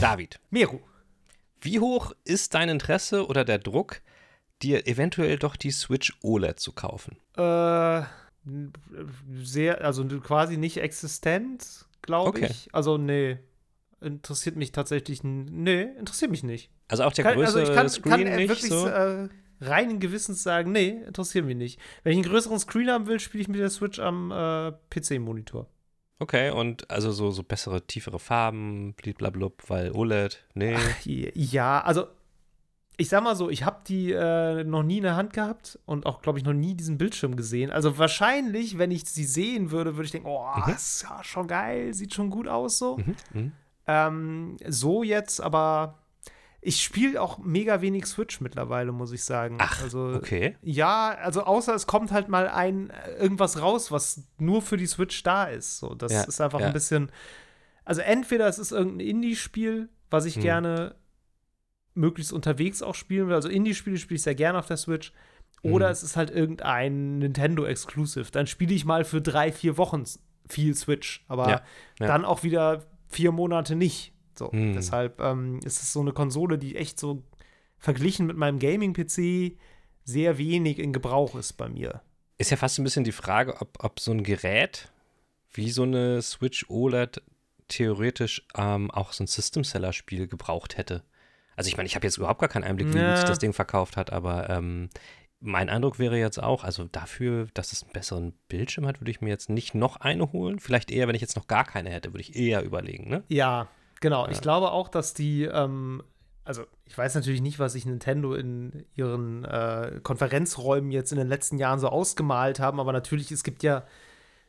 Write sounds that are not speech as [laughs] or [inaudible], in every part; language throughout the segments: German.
David, Meru. wie hoch ist dein Interesse oder der Druck, dir eventuell doch die Switch OLED zu kaufen? Äh, sehr, also quasi nicht existent, glaube Okay. ich. Also, nee. Interessiert mich tatsächlich, nee, interessiert mich nicht. Also auch der Kann, größere also ich kann, Screen kann nicht wirklich so? äh, reinen Gewissens sagen, nee, interessiert mich nicht. Wenn ich einen größeren Screen haben will, spiele ich mit der Switch am äh, PC-Monitor. Okay, und also so, so bessere, tiefere Farben, bliblablub, weil OLED, nee. Ja, also ich sag mal so, ich habe die äh, noch nie in der Hand gehabt und auch, glaube ich, noch nie diesen Bildschirm gesehen. Also wahrscheinlich, wenn ich sie sehen würde, würde ich denken, oh, Mhm. ist ja schon geil, sieht schon gut aus so. Mhm, mhm. Ähm, so jetzt, aber ich spiele auch mega wenig Switch mittlerweile, muss ich sagen. Ach, also, okay. Ja, also außer es kommt halt mal ein irgendwas raus, was nur für die Switch da ist. So, das Ja, ist einfach ja. ein bisschen. Also entweder es ist irgendein Indie-Spiel, was ich Hm. gerne möglichst unterwegs auch spielen will. Also Indie-Spiele spiele ich sehr gerne auf der Switch. Oder Hm. es ist halt irgendein Nintendo Exclusive. Dann spiele ich mal für drei, vier Wochen viel Switch. Aber ja. dann auch wieder vier Monate nicht. So, Hm. deshalb ähm, ist es so eine Konsole, die echt so verglichen mit meinem Gaming-PC sehr wenig in Gebrauch ist bei mir. Ist ja fast ein bisschen die Frage, ob, ob so ein Gerät wie so eine Switch OLED theoretisch ähm, auch so ein System-Seller-Spiel gebraucht hätte. Also ich meine, ich habe jetzt überhaupt gar keinen Einblick, wie Ja. gut sich das Ding verkauft hat, aber ähm, mein Eindruck wäre jetzt auch, also dafür, dass es einen besseren Bildschirm hat, würde ich mir jetzt nicht noch eine holen. Vielleicht eher, wenn ich jetzt noch gar keine hätte, würde ich eher überlegen, ne? Ja, genau. Ich glaube auch, dass die, ähm, also ich weiß natürlich nicht, was sich Nintendo in ihren äh, Konferenzräumen jetzt in den letzten Jahren so ausgemalt haben, aber natürlich, es gibt ja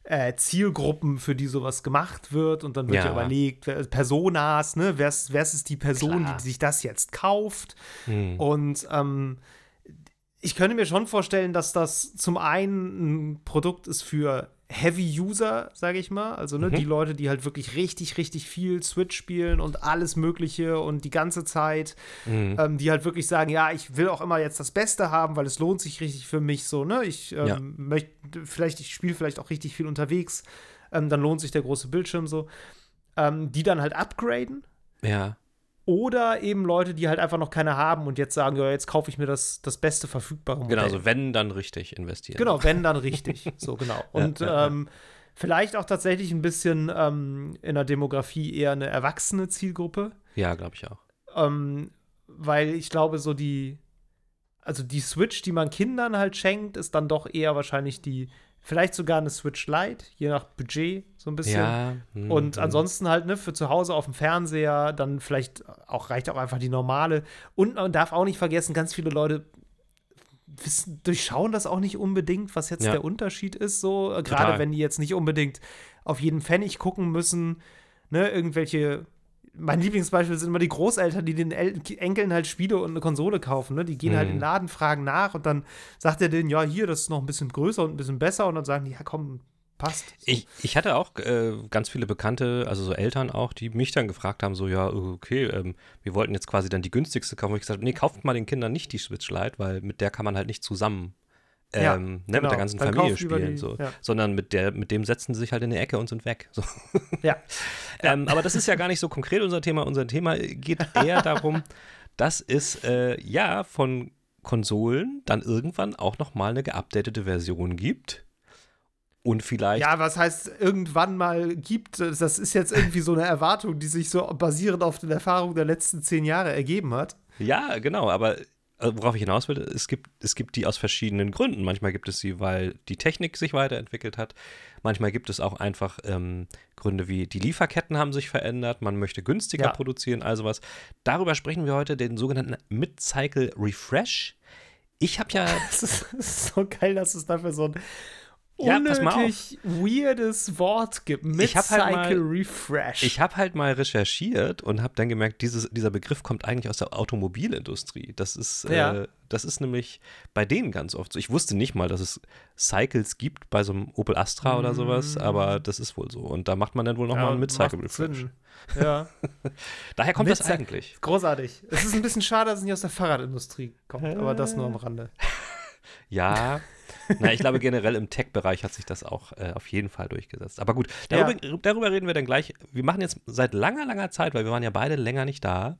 äh, Zielgruppen, für die sowas gemacht wird und dann wird ja, Ja. überlegt, wer, Personas, ne, wer ist, wer ist die Person, Klar. die sich das jetzt kauft Hm. Und ähm, ich könnte mir schon vorstellen, dass das zum einen ein Produkt ist für Heavy-User, sage ich mal. Also ne, Mhm. die Leute, die halt wirklich richtig, richtig viel Switch spielen und alles Mögliche und die ganze Zeit, Mhm. ähm, die halt wirklich sagen, ja, ich will auch immer jetzt das Beste haben, weil es lohnt sich richtig für mich so, ne? Ich ähm, Ja. möchte, vielleicht, ich spiele vielleicht auch richtig viel unterwegs, ähm, dann lohnt sich der große Bildschirm so. Ähm, die dann halt upgraden Ja. Oder eben Leute, die halt einfach noch keine haben und jetzt sagen, ja, jetzt kaufe ich mir das, das beste verfügbare Modell. Genau, also wenn, dann richtig investieren. Genau, wenn, [laughs] dann richtig. so, genau. Und ja, ja. Ähm, vielleicht auch tatsächlich ein bisschen ähm, in der Demografie eher eine erwachsene Zielgruppe. Ja, glaube ich auch. Ähm, weil ich glaube, so die, also die Switch, die man Kindern halt schenkt, ist dann doch eher wahrscheinlich die, vielleicht sogar eine Switch Lite, je nach Budget, so ein bisschen. Ja. Und hm. ansonsten halt, ne, für zu Hause auf dem Fernseher, dann vielleicht auch reicht auch einfach die normale. Und man darf auch nicht vergessen, ganz viele Leute wissen, durchschauen das auch nicht unbedingt, was jetzt Ja. der Unterschied ist, so. Gerade wenn die jetzt nicht unbedingt auf jeden Pfennig gucken müssen, ne, irgendwelche. Mein Lieblingsbeispiel sind immer die Großeltern, die den El Enkeln halt Spiele und eine Konsole kaufen. Ne? Die gehen halt Mhm. in den Laden, fragen nach und dann sagt er denen, ja, hier, das ist noch ein bisschen größer und ein bisschen besser. Und dann sagen die, ja, komm, passt. So. Ich, ich hatte auch äh, ganz viele Bekannte, also so Eltern auch, die mich dann gefragt haben, so, ja, okay, ähm, wir wollten jetzt quasi dann die günstigste kaufen. Wo ich gesagt nee, kauft mal den Kindern nicht die Switch Lite, weil mit der kann man halt nicht zusammen ähm, Ja, ne, mit genau. der ganzen Dann Familie spielen, die- so. ja. sondern mit, der, mit dem setzen sie sich halt in die Ecke und sind weg. So. [laughs] Ja. [laughs] Ähm, aber das ist ja gar nicht so konkret unser Thema. Unser Thema geht eher [laughs] darum, dass es äh, ja von Konsolen dann irgendwann auch noch mal eine geupdatete Version gibt. Und vielleicht Ja, was heißt irgendwann mal gibt, das ist jetzt irgendwie so eine Erwartung, die sich so basierend auf den Erfahrungen der letzten zehn Jahre ergeben hat. Ja, genau, aber worauf ich hinaus will, es gibt, es gibt die aus verschiedenen Gründen. Manchmal gibt es sie, weil die Technik sich weiterentwickelt hat. Manchmal gibt es auch einfach ähm, Gründe wie die Lieferketten haben sich verändert, man möchte günstiger Ja. produzieren, also was. Darüber sprechen wir heute, den sogenannten Mid-Cycle Refresh. Ich habe ja, [laughs] Das ist, das ist so geil, dass es dafür so ein Ja, unnötig weirdes Wort gibt. Ich hab halt Refresh. ich habe halt mal recherchiert und habe dann gemerkt, dieses, dieser Begriff kommt eigentlich aus der Automobilindustrie. Das ist, Ja. äh, das ist nämlich bei denen ganz oft so. Ich wusste nicht mal, dass es Cycles gibt bei so einem Opel Astra oder sowas, aber das ist wohl so. Und da macht man dann wohl nochmal Mm. Ja, einen Mid-Cycle Refresh. Sinn. Ja, [laughs] Daher kommt das eigentlich. großartig. Es ist ein bisschen schade, dass es nicht aus der Fahrradindustrie kommt, aber das nur am Rande. [laughs] Ja, Na, ich glaube generell im Tech-Bereich hat sich das auch äh, auf jeden Fall durchgesetzt. Aber gut, darüber, ja. darüber, reden wir dann gleich. Wir machen jetzt seit langer, langer Zeit, weil wir waren ja beide länger nicht da.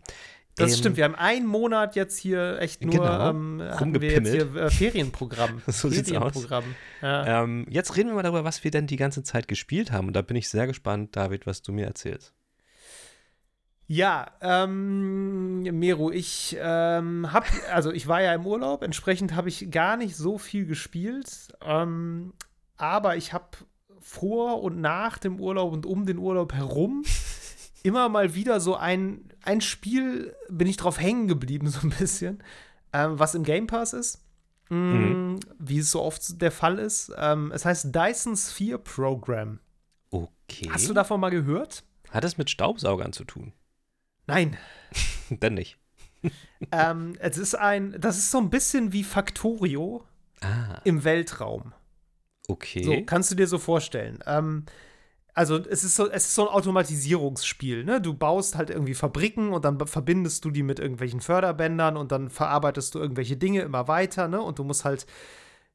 Das ähm, stimmt, wir haben einen Monat jetzt hier echt nur genau, ähm, wir jetzt hier äh, Ferienprogramm. [laughs] so Ferienprogramm. Ja. Ähm, jetzt reden wir mal darüber, was wir denn die ganze Zeit gespielt haben. Und da bin ich sehr gespannt, David, was du mir erzählst. Ja, ähm, Meru, ich ähm, habe, also ich war ja im Urlaub, entsprechend habe ich gar nicht so viel gespielt, ähm, aber ich habe vor und nach dem Urlaub und um den Urlaub herum [laughs] immer mal wieder so ein, ein Spiel, bin ich drauf hängen geblieben, so ein bisschen, ähm, was im Game Pass ist. Mm, mhm. Wie es so oft der Fall ist. Ähm, es heißt Dyson Sphere Program. Okay. Hast du davon mal gehört? Hat es mit Staubsaugern zu tun? Nein. [laughs] Dann nicht. ähm, es ist ein, das ist so ein bisschen wie Factorio ah. im Weltraum. Okay. So, kannst du dir so vorstellen. Ähm, also es ist so, es ist so ein Automatisierungsspiel, ne? Du baust halt irgendwie Fabriken und dann verbindest du die mit irgendwelchen Förderbändern und dann verarbeitest du irgendwelche Dinge immer weiter, ne? Und du musst halt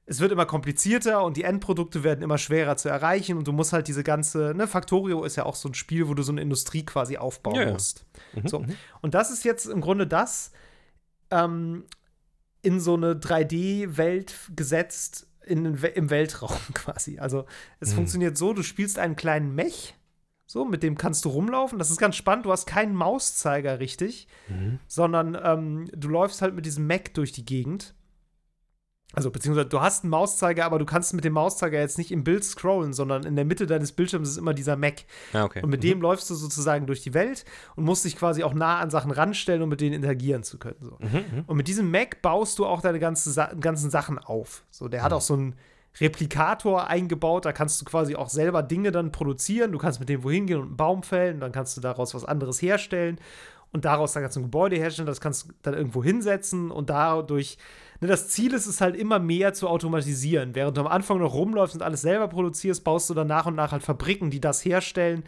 es wird immer komplizierter und die Endprodukte werden immer schwerer zu erreichen und du musst halt diese ganze, ne, Factorio ist ja auch so ein Spiel, wo du so eine Industrie quasi aufbauen ja, musst. Ja. Mhm, so. Mhm. Und das ist jetzt im Grunde das ähm, in so eine 3D-Welt gesetzt in, im Weltraum [laughs] quasi. Also es mhm. funktioniert so, du spielst einen kleinen Mech, so, mit dem kannst du rumlaufen. Das ist ganz spannend. Du hast keinen Mauszeiger richtig, mhm. sondern ähm, du läufst halt mit diesem Mech durch die Gegend also, beziehungsweise du hast einen Mauszeiger, aber du kannst mit dem Mauszeiger jetzt nicht im Bild scrollen, sondern in der Mitte deines Bildschirms ist immer dieser Mac. Ah, okay. Und mit mhm. dem läufst du sozusagen durch die Welt und musst dich quasi auch nah an Sachen ranstellen, um mit denen interagieren zu können. So. Mhm, mhm. und mit diesem Mac baust du auch deine ganze, ganzen Sachen auf. So, der mhm. hat auch so einen Replikator eingebaut, da kannst du quasi auch selber Dinge dann produzieren. Du kannst mit dem wohin gehen und einen Baum fällen, dann kannst du daraus was anderes herstellen und daraus dann kannst du ein Gebäude herstellen, das kannst du dann irgendwo hinsetzen und dadurch ne, das Ziel ist es halt immer mehr zu automatisieren. Während du am Anfang noch rumläufst und alles selber produzierst, baust du dann nach und nach halt Fabriken, die das herstellen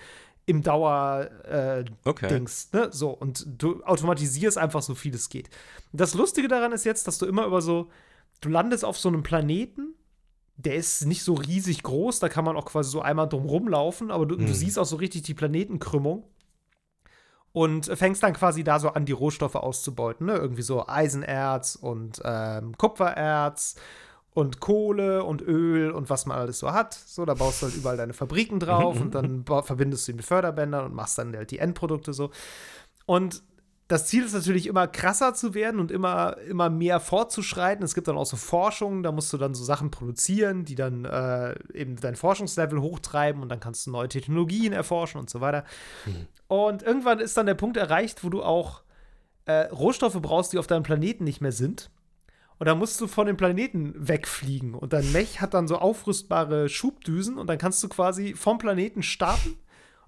im Dauer äh, okay. Dings, ne? So und du automatisierst einfach so viel es geht. Das Lustige daran ist jetzt, dass du immer über so du landest auf so einem Planeten, der ist nicht so riesig groß, da kann man auch quasi so einmal drum rumlaufen, aber du, hm. du siehst auch so richtig die Planetenkrümmung und fängst dann quasi da so an, die Rohstoffe auszubeuten. Ne? Irgendwie so Eisenerz und ähm, Kupfererz und Kohle und Öl und was man alles so hat. So, da baust du halt überall deine Fabriken drauf [laughs] und dann verbindest du die mit Förderbändern und machst dann halt die Endprodukte so. Und das Ziel ist natürlich immer krasser zu werden und immer, immer mehr fortzuschreiten. Es gibt dann auch so Forschungen, da musst du dann so Sachen produzieren, die dann äh, eben dein Forschungslevel hochtreiben und dann kannst du neue Technologien erforschen und so weiter. Mhm. Und irgendwann ist dann der Punkt erreicht, wo du auch äh, Rohstoffe brauchst, die auf deinem Planeten nicht mehr sind. Und dann musst du von dem Planeten wegfliegen. Und dein Mech hat dann so aufrüstbare Schubdüsen und dann kannst du quasi vom Planeten starten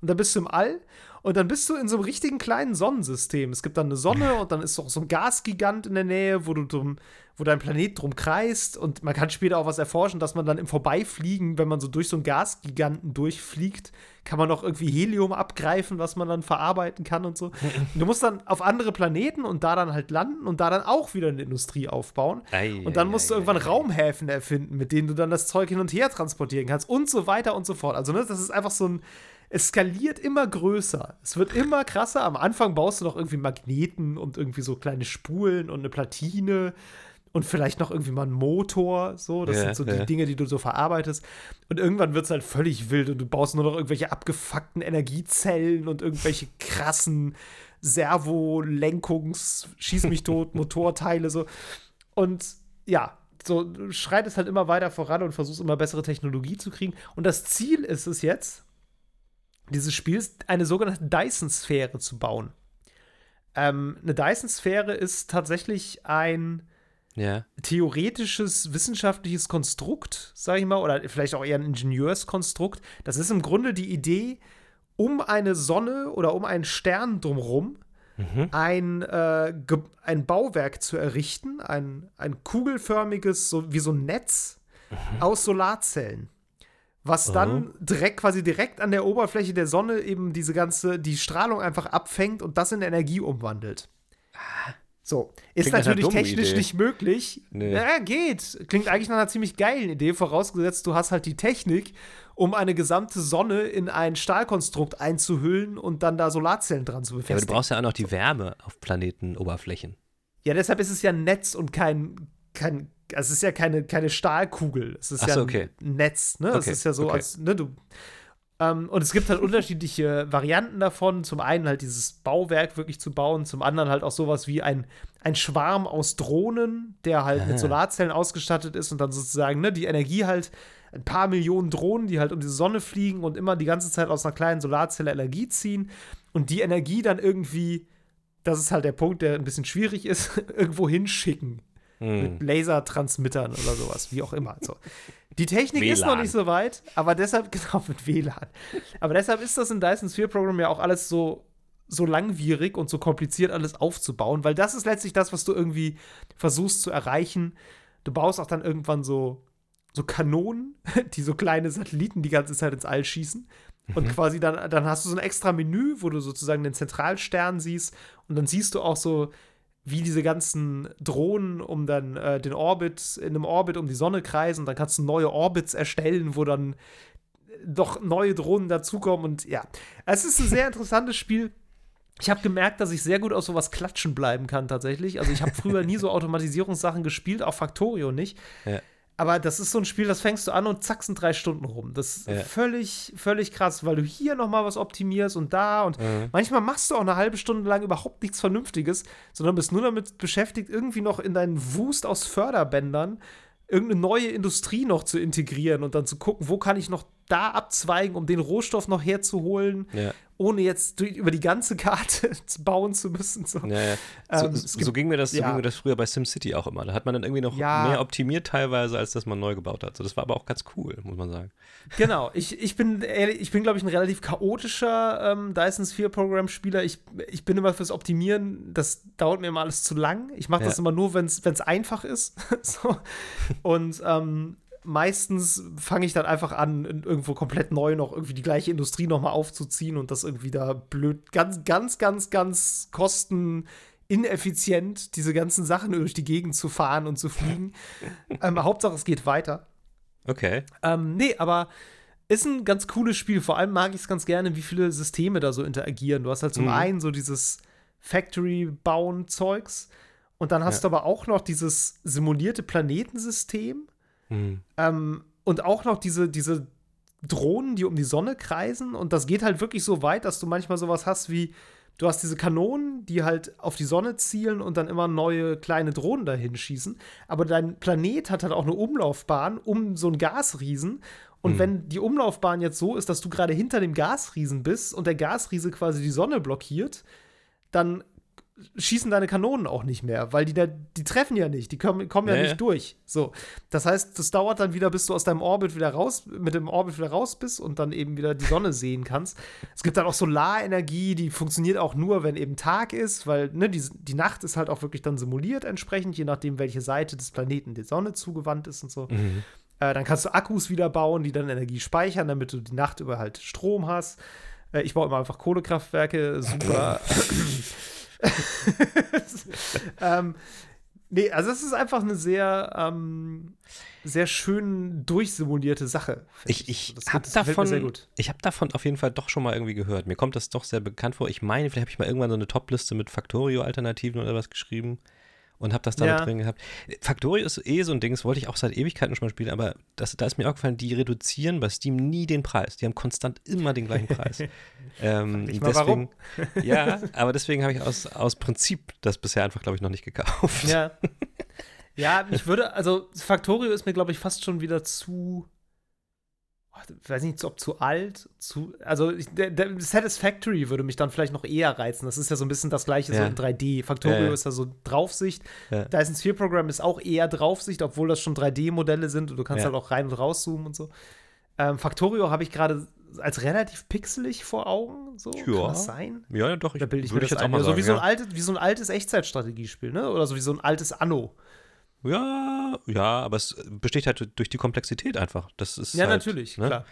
und dann bist du im All und dann bist du in so einem richtigen kleinen Sonnensystem. Es gibt dann eine Sonne [laughs] und dann ist auch so ein Gasgigant in der Nähe, wo du drum, wo dein Planet drum kreist und man kann später auch was erforschen, dass man dann im Vorbeifliegen, wenn man so durch so einen Gasgiganten durchfliegt, kann man auch irgendwie Helium abgreifen, was man dann verarbeiten kann und so. Und [laughs] du musst dann auf andere Planeten und da dann halt landen und da dann auch wieder eine Industrie aufbauen. Ei, und dann musst ei, du irgendwann ei, Raumhäfen erfinden, mit denen du dann das Zeug hin und her transportieren kannst und so weiter und so fort. Also, ne, das ist einfach so ein es skaliert immer größer. Es wird immer krasser. Am Anfang baust du noch irgendwie Magneten und irgendwie so kleine Spulen und eine Platine und vielleicht noch irgendwie mal einen Motor. So, das ja, sind so ja. die Dinge, die du so verarbeitest. Und irgendwann wird es halt völlig wild und du baust nur noch irgendwelche abgefuckten Energiezellen und irgendwelche krassen Servo-Lenkungs-, Schieß mich tot, [laughs] Motorteile so. Und ja, so schreitest halt immer weiter voran und versuchst immer bessere Technologie zu kriegen. Und das Ziel ist es jetzt, dieses Spiels eine sogenannte Dyson-Sphäre zu bauen. Ähm, eine Dyson-Sphäre ist tatsächlich ein ja. theoretisches wissenschaftliches Konstrukt, sage ich mal, oder vielleicht auch eher ein Ingenieurskonstrukt. Das ist im Grunde die Idee, um eine Sonne oder um einen Stern drumherum mhm. ein, äh, ein Bauwerk zu errichten, ein, ein kugelförmiges, so wie so ein Netz mhm. aus Solarzellen was dann oh. direkt quasi direkt an der Oberfläche der Sonne eben diese ganze die Strahlung einfach abfängt und das in Energie umwandelt. So, ist Klingt natürlich technisch Idee. nicht möglich. Nee. Ja, geht. Klingt eigentlich nach einer ziemlich geilen Idee, vorausgesetzt, du hast halt die Technik, um eine gesamte Sonne in ein Stahlkonstrukt einzuhüllen und dann da Solarzellen dran zu befestigen. Ja, aber du brauchst ja auch noch die Wärme auf Planetenoberflächen. Ja, deshalb ist es ja ein Netz und kein, kein also es ist ja keine, keine Stahlkugel. Es ist so, ja ein okay. Netz, ne? Es ist ja so, okay. als, ne, du ähm, und es gibt halt unterschiedliche Varianten davon. Zum einen halt dieses Bauwerk wirklich zu bauen, zum anderen halt auch sowas wie ein, ein Schwarm aus Drohnen, der halt Aha. mit Solarzellen ausgestattet ist und dann sozusagen ne, die Energie halt ein paar Millionen Drohnen, die halt um die Sonne fliegen und immer die ganze Zeit aus einer kleinen Solarzelle Energie ziehen und die Energie dann irgendwie, das ist halt der Punkt, der ein bisschen schwierig ist, [laughs] irgendwo hinschicken. Hm. Mit Lasertransmittern oder sowas, wie auch immer. So. Die Technik WLAN. ist noch nicht so weit, aber deshalb, [laughs] genau, mit WLAN. Aber deshalb ist das in Dyson Sphere Program ja auch alles so, so langwierig und so kompliziert, alles aufzubauen, weil das ist letztlich das, was du irgendwie versuchst zu erreichen. Du baust auch dann irgendwann so, so Kanonen, [laughs] die so kleine Satelliten die ganze Zeit ins All schießen. Und mhm. quasi dann, dann hast du so ein extra Menü, wo du sozusagen den Zentralstern siehst. Und dann siehst du auch so wie diese ganzen Drohnen um dann äh, den Orbit, in einem Orbit um die Sonne kreisen. Dann kannst du neue Orbits erstellen, wo dann doch neue Drohnen dazukommen. Und ja, es ist ein sehr interessantes Spiel. Ich habe gemerkt, dass ich sehr gut aus sowas klatschen bleiben kann, tatsächlich. Also, ich habe früher nie so [laughs] Automatisierungssachen gespielt, auch Factorio nicht. Ja. Aber das ist so ein Spiel, das fängst du an und zack sind drei Stunden rum. Das ist ja. völlig, völlig krass, weil du hier noch mal was optimierst und da und mhm. manchmal machst du auch eine halbe Stunde lang überhaupt nichts Vernünftiges, sondern bist nur damit beschäftigt, irgendwie noch in deinen Wust aus Förderbändern irgendeine neue Industrie noch zu integrieren und dann zu gucken, wo kann ich noch da abzweigen, um den Rohstoff noch herzuholen, ja. ohne jetzt durch, über die ganze Karte [laughs] bauen zu müssen. So, ja, ja. Ähm, so, gibt, so, ging mir das, so ging mir das früher bei SimCity auch immer. Da hat man dann irgendwie noch mehr optimiert teilweise, als dass man neu gebaut hat. So, das war aber auch ganz cool, muss man sagen. Genau. Ich, ich bin, ich bin glaube ich, ein relativ chaotischer ähm, Dyson Sphere Program Spieler. Ich, ich bin immer fürs Optimieren, das dauert mir immer alles zu lang. Ich mache das immer nur, wenn es einfach ist. [laughs] so. Und ähm, meistens fange ich dann einfach an, irgendwo komplett neu noch irgendwie die gleiche Industrie nochmal aufzuziehen und das irgendwie da blöd, ganz, ganz, ganz, ganz kostenineffizient, diese ganzen Sachen durch die Gegend zu fahren und zu fliegen. [laughs] ähm, Hauptsache, es geht weiter. Okay. Ähm, nee, aber ist ein ganz cooles Spiel. Vor allem mag ich es ganz gerne, wie viele Systeme da so interagieren. Du hast halt zum mhm. einen so dieses Factory-Bauen-Zeugs. Und dann hast ja. du aber auch noch dieses simulierte Planetensystem, Mhm. Ähm, und auch noch diese, diese Drohnen, die um die Sonne kreisen. Und das geht halt wirklich so weit, dass du manchmal sowas hast wie, du hast diese Kanonen, die halt auf die Sonne zielen und dann immer neue kleine Drohnen dahin schießen. Aber dein Planet hat halt auch eine Umlaufbahn um so einen Gasriesen. Und mhm. wenn die Umlaufbahn jetzt so ist, dass du gerade hinter dem Gasriesen bist und der Gasriese quasi die Sonne blockiert, dann schießen deine Kanonen auch nicht mehr, weil die, da, die treffen ja nicht, die kommen, kommen ja, ja nicht durch. So. Das heißt, das dauert dann wieder, bis du aus deinem Orbit wieder raus, mit dem Orbit wieder raus bist und dann eben wieder die Sonne sehen kannst. Es gibt dann auch Solarenergie, die funktioniert auch nur, wenn eben Tag ist, weil ne, die, die Nacht ist halt auch wirklich dann simuliert entsprechend, je nachdem, welche Seite des Planeten der Sonne zugewandt ist und so. Mhm. Äh, dann kannst du Akkus wieder bauen, die dann Energie speichern, damit du die Nacht über halt Strom hast. Äh, ich baue immer einfach Kohlekraftwerke, super. [laughs] [laughs] ähm, nee, also es ist einfach eine sehr, ähm, sehr schön durchsimulierte Sache. Ich, ich, ich habe davon, ich habe davon auf jeden Fall doch schon mal irgendwie gehört. Mir kommt das doch sehr bekannt vor. Ich meine, vielleicht habe ich mal irgendwann so eine Topliste mit Factorio-Alternativen oder was geschrieben und habe das da ja. drin gehabt. Factorio ist eh so ein Ding, das wollte ich auch seit Ewigkeiten schon mal spielen, aber das, da ist mir auch gefallen, die reduzieren bei Steam nie den Preis. Die haben konstant immer den gleichen Preis. [laughs] ähm, deswegen, warum. [laughs] ja, [laughs] aber deswegen habe ich aus, aus Prinzip das bisher einfach, glaube ich, noch nicht gekauft. Ja. Ja, ich würde, also Factorio ist mir, glaube ich, fast schon wieder zu ich weiß nicht, ob zu alt, zu, also ich, der, der, Satisfactory würde mich dann vielleicht noch eher reizen. Das ist ja so ein bisschen das gleiche ja. so in 3D. Factorio ja, ist ja so Draufsicht. Ja. Dyson Sphere Program ist auch eher Draufsicht, obwohl das schon 3D-Modelle sind und du kannst halt auch rein und rauszoomen und so. Ähm, Factorio habe ich gerade als relativ pixelig vor Augen. So, ja. kann das sein? Ja, doch. Ich, da bilde ich mir das jetzt ein. auch mal so, sagen, wie so ein altes, wie so ein altes Echtzeitstrategiespiel, ne? Oder so wie so ein altes Anno. Ja, ja, aber es besticht halt durch die Komplexität einfach. Das ist ja, halt, natürlich, ne? klar.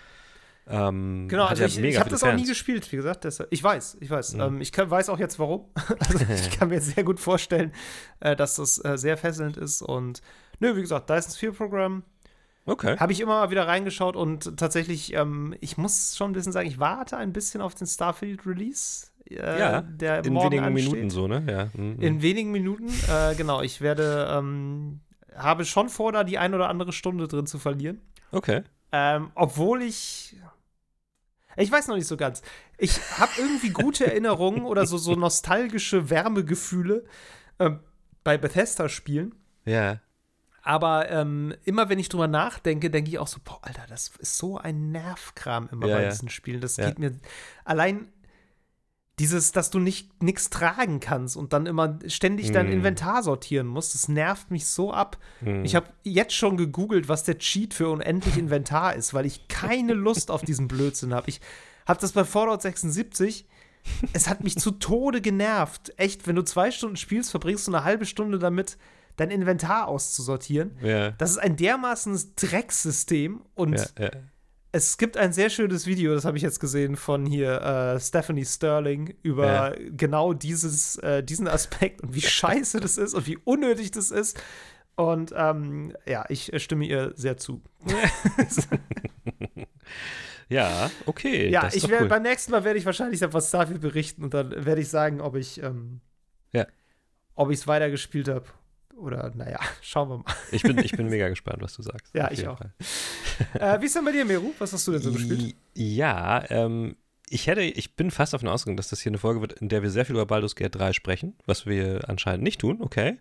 Ähm, genau, also ja ich, ich habe das Fans. auch nie gespielt, wie gesagt. Deshalb, ich weiß, ich weiß. Mhm. Ähm, ich kann, weiß auch jetzt warum. [laughs] also ich [laughs] kann mir sehr gut vorstellen, äh, dass das äh, sehr fesselnd ist. Und nö, wie gesagt, Dyson's Fear Program. Okay. Habe ich immer mal wieder reingeschaut und tatsächlich, ähm, ich muss schon ein bisschen sagen, ich warte ein bisschen auf den Starfield Release. Äh, ja, der in wenigen ansteht. Minuten so, ne? Ja. Mhm. In wenigen Minuten, äh, genau. Ich werde, ähm, habe schon vor, da die ein oder andere Stunde drin zu verlieren. Okay. Ähm, obwohl ich ich weiß noch nicht so ganz. Ich habe irgendwie gute [laughs] Erinnerungen oder so, so nostalgische Wärmegefühle äh, bei Bethesda-Spielen. Ja. Aber ähm, immer wenn ich drüber nachdenke, denke ich auch so, boah, Alter, das ist so ein Nervkram immer ja, bei ja. diesen Spielen. Das ja. geht mir allein dieses, dass du nicht nichts tragen kannst und dann immer ständig dein mm. Inventar sortieren musst, das nervt mich so ab. Mm. Ich habe jetzt schon gegoogelt, was der Cheat für unendlich Inventar ist, weil ich keine Lust auf diesen Blödsinn habe. Ich habe das bei Fallout 76. Es hat mich zu Tode genervt. Echt, wenn du zwei Stunden spielst, verbringst du eine halbe Stunde damit, dein Inventar auszusortieren. Ja. Das ist ein dermaßen Drecksystem und ja, ja es gibt ein sehr schönes Video, das habe ich jetzt gesehen, von hier äh, Stephanie Sterling über ja. genau dieses, äh, diesen Aspekt und wie scheiße das ist und wie unnötig das ist. Und ähm, ja, ich stimme ihr sehr zu. [laughs] ja, okay. Ja, ich werde cool. beim nächsten Mal werde ich wahrscheinlich etwas Starfield berichten und dann werde ich sagen, ob ich ähm, ja. ob ich es weitergespielt habe oder naja, [laughs] schauen wir mal. Ich bin, ich bin mega gespannt, was du sagst. Ja, ich auch. äh, wie ist denn bei dir, Meru? Was hast du denn so gespielt? Ja, ähm, ich hätte, ich bin fast davon ausgegangen, dass das hier eine Folge wird, in der wir sehr viel über Baldur's Gate 3 sprechen, was wir anscheinend nicht tun, okay.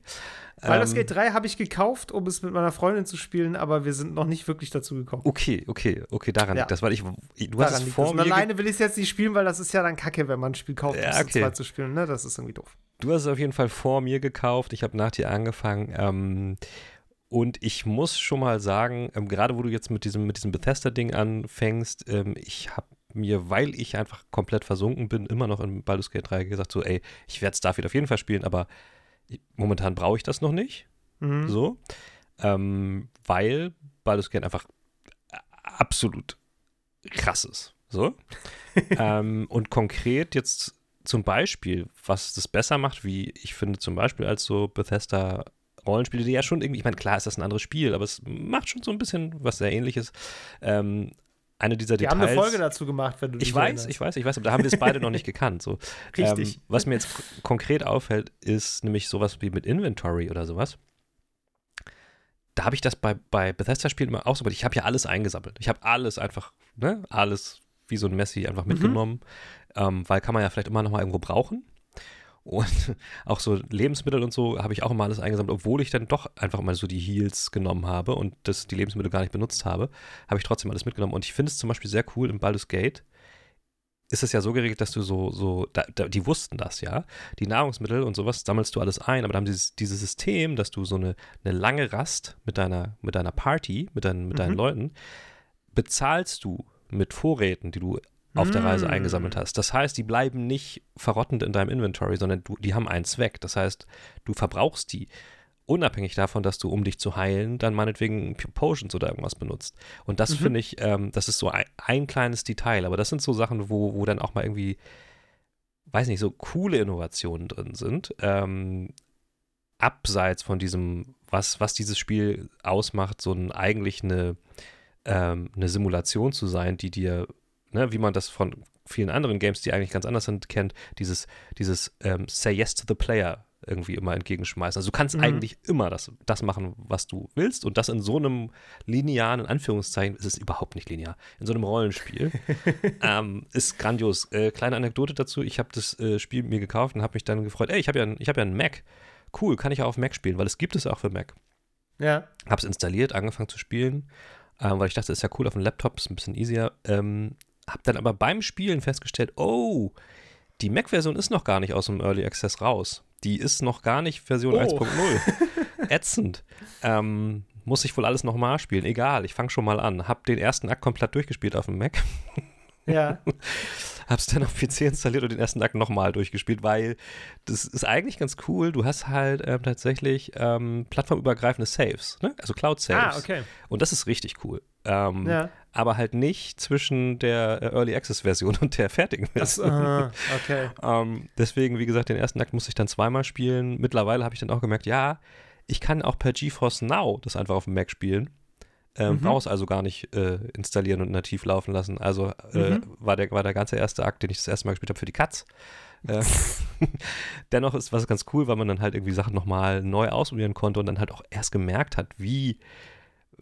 Baldur's ähm, Gate 3 habe ich gekauft, um es mit meiner Freundin zu spielen, aber wir sind noch nicht wirklich dazu gekommen. Okay, okay, okay, daran ja. liegt das, weil ich, du daran hast es vor mir. Alleine will ich es jetzt nicht spielen, weil das ist ja dann kacke, wenn man ein Spiel kauft, um ja, okay. es zu spielen, ne? Das ist irgendwie doof. Du hast es auf jeden Fall vor mir gekauft, ich habe nach dir angefangen, ähm, und ich muss schon mal sagen, ähm, gerade wo du jetzt mit diesem, mit diesem Bethesda-Ding anfängst, ähm, ich habe mir, weil ich einfach komplett versunken bin, immer noch in Baldur's Gate 3 gesagt, so, ey, ich werde Starfield auf jeden Fall spielen, aber momentan brauche ich das noch nicht. Mhm. So. Ähm, weil Baldur's Gate einfach absolut krass ist. So. [laughs] ähm, und konkret jetzt zum Beispiel, was das besser macht, wie ich finde, zum Beispiel als so Bethesda Rollenspiele, die ja schon irgendwie, ich meine, klar ist das ein anderes Spiel, aber es macht schon so ein bisschen was sehr ähnliches. Ähm, eine dieser Details. Wir haben eine Folge dazu gemacht, wenn du Ich weiß, erinnerst. ich weiß, ich weiß, aber da haben wir es beide noch nicht gekannt. So. [laughs] Richtig. Ähm, was mir jetzt konkret auffällt, ist nämlich sowas wie mit Inventory oder sowas. Da habe ich das bei, bei Bethesda-Spielen immer auch so, ich habe ja alles eingesammelt. Ich habe alles einfach, ne, alles wie so ein Messi einfach mhm. mitgenommen, mhm. ähm, weil kann man ja vielleicht immer noch mal irgendwo brauchen. Und [laughs] auch so Lebensmittel und so habe ich auch immer alles eingesammelt, obwohl ich dann doch einfach mal so die Heals genommen habe und das, die Lebensmittel gar nicht benutzt habe, habe ich trotzdem alles mitgenommen. Und ich finde es zum Beispiel sehr cool im Baldur's Gate. Ist es ja so geregelt, dass du so, so, da, da, die wussten das ja. Die Nahrungsmittel und sowas sammelst du alles ein, aber da haben dieses, dieses System, dass du so eine, eine lange Rast mit deiner, mit deiner Party, mit, deinen, mit mhm. deinen Leuten, bezahlst du mit Vorräten, die du auf der Reise mm. eingesammelt hast. Das heißt, die bleiben nicht verrottend in deinem Inventory, sondern du, die haben einen Zweck. Das heißt, du verbrauchst die. Unabhängig davon, dass du, um dich zu heilen, dann meinetwegen Potions oder irgendwas benutzt. Und das mhm. finde ich, ähm, das ist so ein, ein, kleines Detail, aber das sind so Sachen, wo, wo dann auch mal irgendwie, weiß nicht, so coole Innovationen drin sind. Ähm, abseits von diesem, was, was dieses Spiel ausmacht, so ein, eigentlich eine, ähm, eine Simulation zu sein, die dir ne, wie man das von vielen anderen Games, die eigentlich ganz anders sind, kennt, dieses, dieses ähm, Say Yes to the Player irgendwie immer entgegenschmeißen. Also du kannst mhm. eigentlich immer das, das machen, was du willst und das in so einem linearen, in Anführungszeichen, ist es überhaupt nicht linear, in so einem Rollenspiel, [laughs] ähm, ist grandios. Äh, kleine Anekdote dazu, ich habe das äh, Spiel mir gekauft und habe mich dann gefreut, ey, ich habe ja, hab ja einen Mac, cool, kann ich auch auf Mac spielen, weil es gibt es auch für Mac. Ja. Habe es installiert, angefangen zu spielen, ähm, weil ich dachte, ist ja cool auf dem Laptop, ist ein bisschen easier. Ähm, habe dann aber beim Spielen festgestellt, oh, die Mac-Version ist noch gar nicht aus dem Early Access raus. Die ist noch gar nicht Version oh. 1.0. [laughs] Ätzend. Ähm, muss ich wohl alles nochmal spielen. Egal, ich fange schon mal an. Hab den ersten Akt komplett durchgespielt auf dem Mac. Ja. [laughs] habe es dann auf PC installiert und den ersten Akt nochmal durchgespielt, weil das ist eigentlich ganz cool. Du hast halt ähm, tatsächlich ähm, plattformübergreifende Saves, ne? also Cloud-Saves. Ah, okay. Und das ist richtig cool. Ähm, Ja. Aber halt nicht zwischen der äh, Early Access-Version und der fertigen Version. Ah, [laughs] okay. Ähm, deswegen, wie gesagt, den ersten Akt musste ich dann zweimal spielen. Mittlerweile habe ich dann auch gemerkt, ja, ich kann auch per GeForce Now das einfach auf dem Mac spielen. Ähm, Mhm. Brauchst also gar nicht äh, installieren und nativ laufen lassen. Also äh, Mhm. war, der, war der ganze erste Akt, den ich das erste Mal gespielt habe, für die Katz. Äh, [laughs] dennoch ist was ganz cool, weil man dann halt irgendwie Sachen nochmal neu ausprobieren konnte und dann halt auch erst gemerkt hat, wie,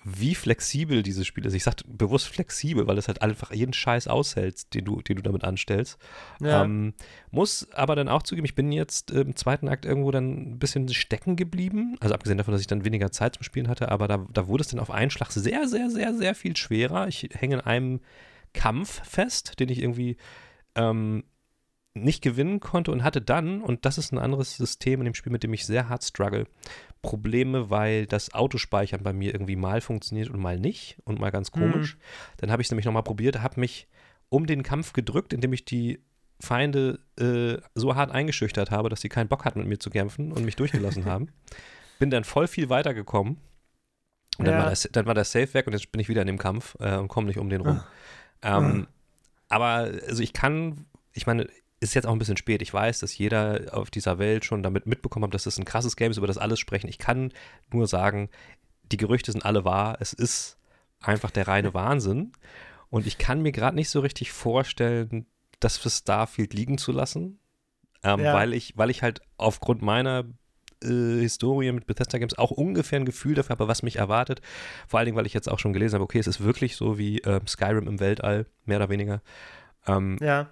wie flexibel dieses Spiel ist. Ich sage bewusst flexibel, weil es halt einfach jeden Scheiß aushält, den du, den du damit anstellst. Ja. Ähm, muss aber dann auch zugeben, ich bin jetzt im zweiten Akt irgendwo dann ein bisschen stecken geblieben. Also abgesehen davon, dass ich dann weniger Zeit zum Spielen hatte, aber da, da wurde es dann auf einen Schlag sehr, sehr, sehr, sehr viel schwerer. Ich hänge in einem Kampf fest, den ich irgendwie ähm, nicht gewinnen konnte und hatte dann, und das ist ein anderes System in dem Spiel, mit dem ich sehr hart struggle, Probleme, weil das Autospeichern bei mir irgendwie mal funktioniert und mal nicht und mal ganz komisch. Dann habe ich es nämlich nochmal probiert, habe mich um den Kampf gedrückt, indem ich die Feinde äh, so hart eingeschüchtert habe, dass sie keinen Bock hatten, mit mir zu kämpfen und mich durchgelassen [laughs] haben. Bin dann voll viel weitergekommen. Und dann, Ja. war das, dann war der Safe weg und jetzt bin ich wieder in dem Kampf äh, und komme nicht um den rum. Ähm, aber also ich kann, ich meine, ist jetzt auch ein bisschen spät. Ich weiß, dass jeder auf dieser Welt schon damit mitbekommen hat, dass das ein krasses Game ist, über das alles sprechen. Ich kann nur sagen, die Gerüchte sind alle wahr. Es ist einfach der reine Wahnsinn. Und ich kann mir gerade nicht so richtig vorstellen, das für Starfield liegen zu lassen. Ähm, Ja. weil, ich, weil ich halt aufgrund meiner äh, Historie mit Bethesda Games auch ungefähr ein Gefühl dafür habe, was mich erwartet. Vor allen Dingen, weil ich jetzt auch schon gelesen habe, okay, es ist wirklich so wie ähm, Skyrim im Weltall, mehr oder weniger. Ähm, Ja.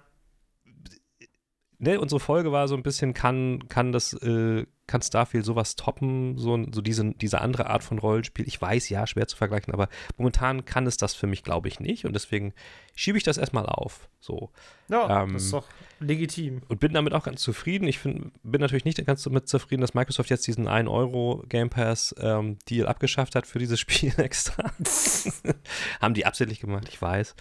Ne, unsere Folge war so ein bisschen, kann, kann das, äh, kann Starfield sowas toppen, so, so diese, diese andere Art von Rollenspiel. Ich weiß, ja, schwer zu vergleichen, aber momentan kann es das für mich, glaube ich, nicht. Und deswegen schiebe ich das erstmal auf. So. Ja, Ähm, das ist doch legitim. Und bin damit auch ganz zufrieden. Ich find, bin natürlich nicht ganz damit zufrieden, dass Microsoft jetzt diesen 1 Euro Game Pass ähm, Deal abgeschafft hat für dieses [laughs] Spiel extra. [laughs] Haben die absichtlich gemacht, ich weiß.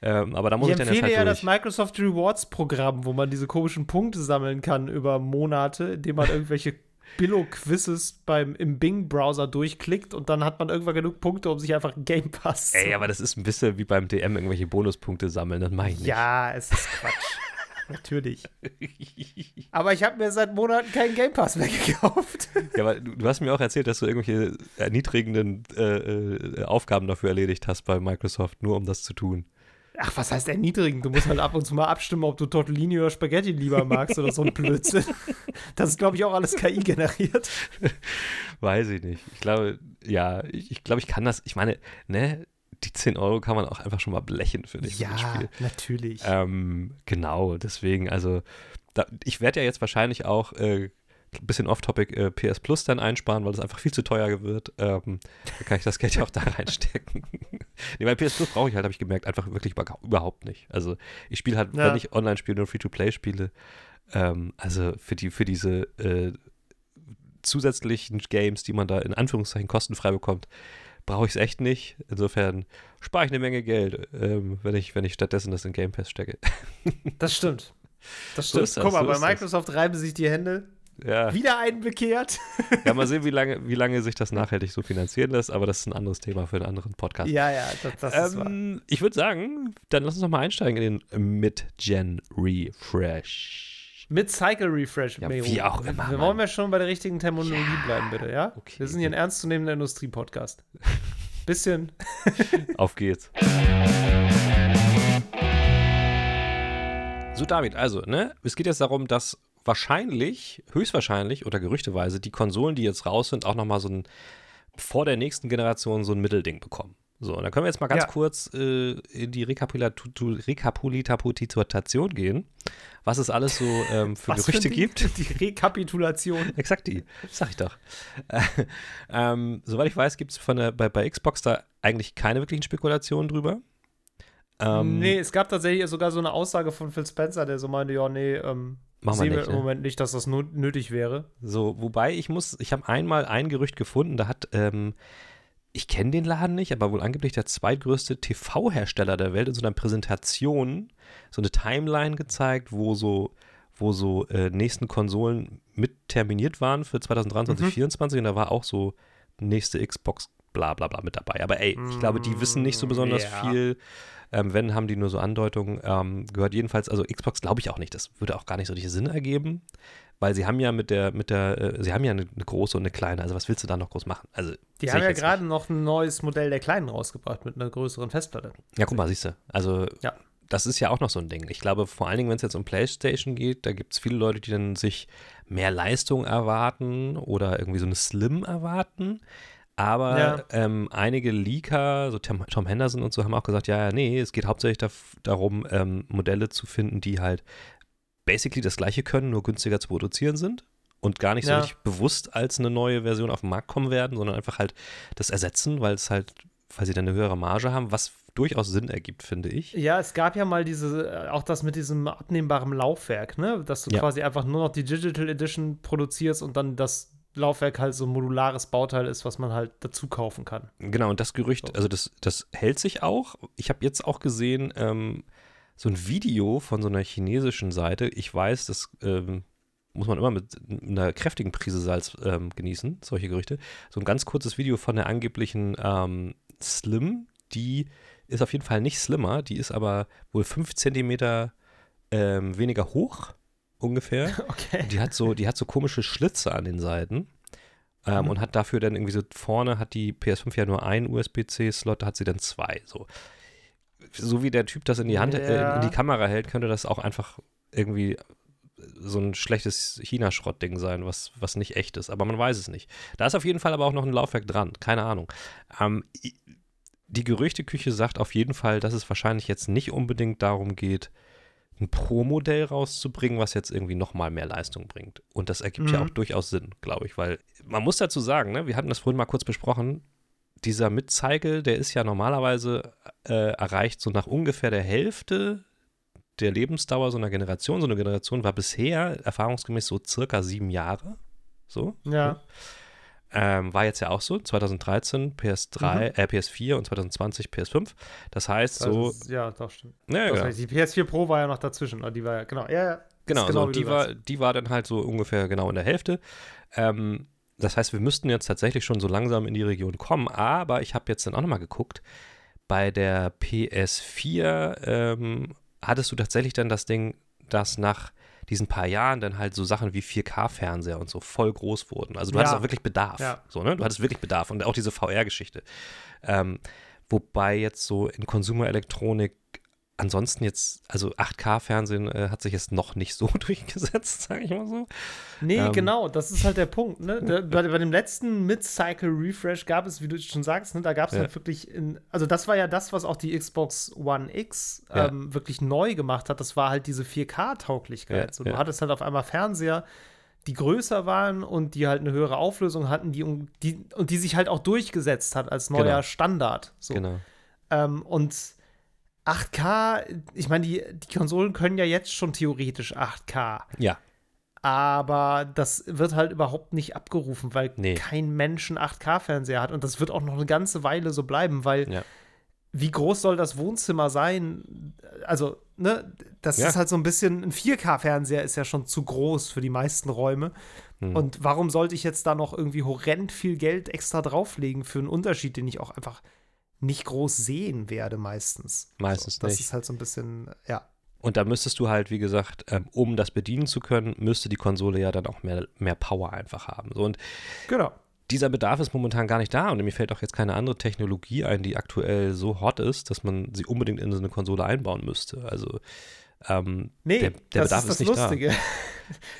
Ähm, aber da muss Ich ich, dann empfehle halt ja das durch. Microsoft Rewards Programm, wo man diese komischen Punkte sammeln kann über Monate, indem man irgendwelche [laughs] Billo-Quizzes beim im Bing-Browser durchklickt und dann hat man irgendwann genug Punkte, um sich einfach einen Game Pass zu Ey, aber das ist ein bisschen wie beim DM irgendwelche Bonuspunkte sammeln, das meine ich Ja, es ist Quatsch. [laughs] Natürlich. nicht. Aber ich habe mir seit Monaten keinen Game Pass mehr [laughs] gekauft. ja, aber du, du hast mir auch erzählt, dass du irgendwelche erniedrigenden äh, äh, Aufgaben dafür erledigt hast bei Microsoft, nur um das zu tun. Ach, was heißt erniedrigend? Du musst halt ab und zu mal abstimmen, ob du Tortellini oder Spaghetti lieber magst oder so ein Blödsinn. Das ist, glaube ich, auch alles KI generiert. Weiß ich nicht. Ich glaube, ja, ich, ich glaube, ich kann das. Ich meine, ne, die 10 Euro kann man auch einfach schon mal blechen, finde ich, für das Spiel. natürlich. Ähm, genau, deswegen, also, da, ich werde ja jetzt wahrscheinlich auch äh, bisschen off-topic äh, PS Plus dann einsparen, weil es einfach viel zu teuer wird. Ähm, da kann ich das Geld ja auch da [laughs] reinstecken. nee, weil PS Plus brauche ich halt, habe ich gemerkt, einfach wirklich über- überhaupt nicht. Also, ich spiele halt, Ja. wenn ich online spiele, nur Free-to-Play spiele. Ähm, also, für, die, für diese äh, zusätzlichen Games, die man da in Anführungszeichen kostenfrei bekommt, brauche ich es echt nicht. Insofern spare ich eine Menge Geld, ähm, wenn, ich, wenn ich stattdessen das in Game Pass stecke. Das stimmt. Das So stimmt. ist das, Guck mal, so bei ist das. Microsoft reiben sich die Hände. Ja. Wieder einen bekehrt. [laughs] ja, mal sehen, wie lange, wie lange sich das nachhaltig so finanzieren lässt, aber das ist ein anderes Thema für einen anderen Podcast. Ja, ja, das, das ist wahr. ähm, ich würde sagen, dann lass uns noch mal einsteigen in den Mid-Gen Refresh. Mit Cycle Refresh. Ja, wie auch immer, Wir wollen ja schon bei der richtigen Terminologie Ja. bleiben, bitte, ja? Okay. Wir sind hier ein ernstzunehmender Industrie-Podcast. [laughs] Bisschen. Auf geht's. So, David, also, ne, es geht jetzt darum, dass wahrscheinlich, höchstwahrscheinlich oder gerüchteweise die Konsolen, die jetzt raus sind, auch nochmal so ein, vor der nächsten Generation so ein Mittelding bekommen. So, und dann können wir jetzt mal ganz Ja. kurz äh, in die Rekapitulation gehen, was es alles so ähm, für Was für Gerüchte ein Ding? gibt. Die Rekapitulation. [laughs] Exakt die, sag ich doch. Äh, [laughs] ähm, soweit ich weiß, gibt es bei, bei Xbox da eigentlich keine wirklichen Spekulationen drüber. Ähm, nee, es gab tatsächlich sogar so eine Aussage von Phil Spencer, der so meinte, ja, nee, ähm, Machen wir sehen wir nicht, im ne? Moment nicht, dass das nötig wäre. So, wobei ich muss, ich habe einmal ein Gerücht gefunden, da hat ähm, ich kenne den Laden nicht, aber wohl angeblich der zweitgrößte TV-Hersteller der Welt in so einer Präsentation so eine Timeline gezeigt, wo so, wo so äh, nächsten Konsolen mit terminiert waren für 2023, mhm. 2024 und da war auch so nächste Xbox bla bla bla mit dabei. Aber ey, ich glaube, die wissen nicht so mm, besonders yeah. viel. Ähm, wenn, haben die nur so Andeutungen ähm, gehört. Jedenfalls, also Xbox glaube ich auch nicht. Das würde auch gar nicht so richtig Sinn ergeben weil sie haben ja mit der, mit der, äh, sie haben ja eine, eine, große und eine kleine. Also was willst du da noch groß machen? Also die haben ja gerade noch ein neues Modell der kleinen rausgebracht mit einer größeren Festplatte. Ja, guck mal, siehst du. Also ja. das ist ja auch noch so ein Ding. Ich glaube, vor allen Dingen, wenn es jetzt um PlayStation geht, da gibt es viele Leute, die dann sich mehr Leistung erwarten oder irgendwie so eine Slim erwarten. Aber ja. ähm, einige Leaker, so Tom, Tom, Henderson und so, haben auch gesagt, ja, ja, nee, es geht hauptsächlich darum, ähm, Modelle zu finden, die halt basically das gleiche können, nur günstiger zu produzieren sind und gar nicht so ja. richtig bewusst als eine neue Version auf den Markt kommen werden, sondern einfach halt das ersetzen, weil es halt, weil sie dann eine höhere Marge haben, was durchaus Sinn ergibt, finde ich. Ja, es gab ja mal diese, äh, auch das mit diesem abnehmbaren Laufwerk, ne? Dass du ja. quasi einfach nur noch die Digital Edition produzierst und dann das Laufwerk halt so ein modulares Bauteil ist, was man halt dazu kaufen kann. Genau, und das Gerücht, also das, das hält sich auch. Ich habe jetzt auch gesehen, ähm, so ein Video von so einer chinesischen Seite. Ich weiß, das ähm, muss man immer mit einer kräftigen Prise Salz ähm, genießen, solche Gerüchte. So ein ganz kurzes Video von der angeblichen ähm, Slim, die ist auf jeden Fall nicht slimmer, die ist aber wohl 5 cm ähm, weniger hoch ungefähr. [laughs] Okay. Die hat so, die hat so komische Schlitze an den Seiten. Ähm, mhm. Und hat dafür dann irgendwie so vorne hat die PS5 ja nur einen USB-C-Slot, hat sie dann zwei. So so wie der Typ das in die Hand, ja. äh, in die Kamera hält, könnte das auch einfach irgendwie so ein schlechtes China-Schrott-Ding sein, was, was nicht echt ist. Aber man weiß es nicht. Da ist auf jeden Fall aber auch noch ein Laufwerk dran. Keine Ahnung. Ähm, die Gerüchteküche sagt auf jeden Fall, dass es wahrscheinlich jetzt nicht unbedingt darum geht, ein Pro-Modell rauszubringen, was jetzt irgendwie nochmal mehr Leistung bringt. Und das ergibt mhm. ja auch durchaus Sinn, glaube ich, weil man muss dazu sagen, ne, wir hatten das vorhin mal kurz besprochen, dieser Mid-Cycle, der ist ja normalerweise äh, erreicht so nach ungefähr der Hälfte der Lebensdauer so einer Generation. So eine Generation war bisher erfahrungsgemäß so circa sieben Jahre. So. Ja. Ähm, war jetzt ja auch so. 2013 PS3, mhm. äh, PS4 und 2020 PS5. Das heißt das so. Ist, ja, doch, stimmt. Ja, ja. Die PS4 Pro war ja noch dazwischen. Die war ja, genau. Ja, ja. Genau, genau so, die, war, die war dann halt so ungefähr genau in der Hälfte. Ähm, das heißt, wir müssten jetzt tatsächlich schon so langsam in die Region kommen, aber ich habe jetzt dann auch nochmal geguckt, bei der PS4 ähm, hattest du tatsächlich dann das Ding, dass nach diesen paar Jahren dann halt so Sachen wie 4K-Fernseher und so voll groß wurden. Also du ja. hattest auch wirklich Bedarf. Ja. So, ne? Du hattest wirklich Bedarf und auch diese VR-Geschichte. Ähm, wobei jetzt so in Konsumerelektronik ansonsten jetzt, also 8K-Fernsehen äh, hat sich jetzt noch nicht so [laughs] durchgesetzt, sage ich mal so. Nee, ähm, genau, das ist halt der Punkt. Ne? Der, bei, bei, dem letzten Mid-Cycle-Refresh gab es, wie du schon sagst, ne, da gab es ja. halt wirklich, in, also das war ja das, was auch die Xbox One X ja. ähm, wirklich neu gemacht hat. Das war halt diese 4K-Tauglichkeit. Ja, so, du hattest halt auf einmal Fernseher, die größer waren und die halt eine höhere Auflösung hatten, die, die und die sich halt auch durchgesetzt hat als neuer genau. Standard. So. Genau. Ähm, und 8K, ich meine, die, die Konsolen können ja jetzt schon theoretisch 8K. Ja. Aber das wird halt überhaupt nicht abgerufen, weil nee. kein Mensch einen 8K-Fernseher hat. Und das wird auch noch eine ganze Weile so bleiben, weil ja. wie groß soll das Wohnzimmer sein? Also, ne, das ja. ist halt so ein bisschen, ein 4K-Fernseher ist ja schon zu groß für die meisten Räume. Hm. Und warum sollte ich jetzt da noch irgendwie horrend viel Geld extra drauflegen für einen Unterschied, den ich auch einfach nicht groß sehen werde meistens. Meistens so, das nicht. Das ist halt so ein bisschen, ja. Und da müsstest du halt, wie gesagt, ähm, um das bedienen zu können, müsste die Konsole ja dann auch mehr, mehr Power einfach haben. So, und genau. dieser Bedarf ist momentan gar nicht da und mir fällt auch jetzt keine andere Technologie ein, die aktuell so hot ist, dass man sie unbedingt in so eine Konsole einbauen müsste. Also ähm, nee, der, der das Bedarf ist, das ist nicht Lustige. da. [laughs]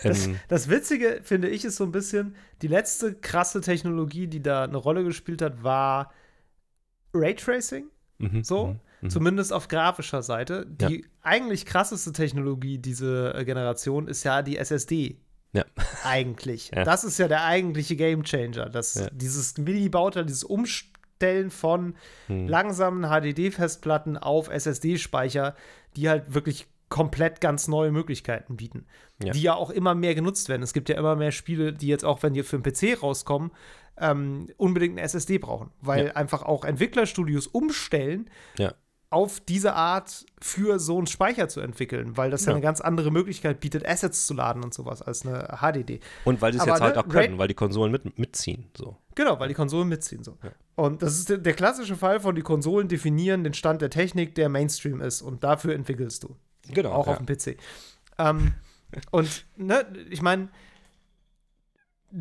Das, ähm, das, Witzige, finde ich, ist so ein bisschen, die letzte krasse Technologie, die da eine Rolle gespielt hat, war Raytracing. Mhm, so, mhm, mhm. zumindest auf grafischer Seite. Die ja. eigentlich krasseste Technologie diese äh, Generation ist ja die SSD. Ja. Eigentlich. Ja. Das ist ja der eigentliche Gamechanger. Das, ja. Dieses Mini-Bauteil, dieses Umstellen von hm. langsamen HDD-Festplatten auf SSD-Speicher, die halt wirklich komplett ganz neue Möglichkeiten bieten, ja. die ja auch immer mehr genutzt werden. Es gibt ja immer mehr Spiele, die jetzt auch, wenn die für den PC rauskommen, ähm, unbedingt eine SSD brauchen, weil ja. einfach auch Entwicklerstudios umstellen ja auf diese Art für so einen Speicher zu entwickeln, weil das ja. ja. eine ganz andere Möglichkeit bietet, Assets zu laden und sowas als eine HDD. Und weil sie es jetzt halt ne, auch können, weil die Konsolen mit, mitziehen. So. Genau, weil die Konsolen mitziehen. So. Ja. Und das ist der, der, klassische Fall von die Konsolen definieren den Stand der Technik, der Mainstream ist. Und dafür entwickelst du. Genau. Auch ja. auf dem PC. Ähm, und, ne, ich meine,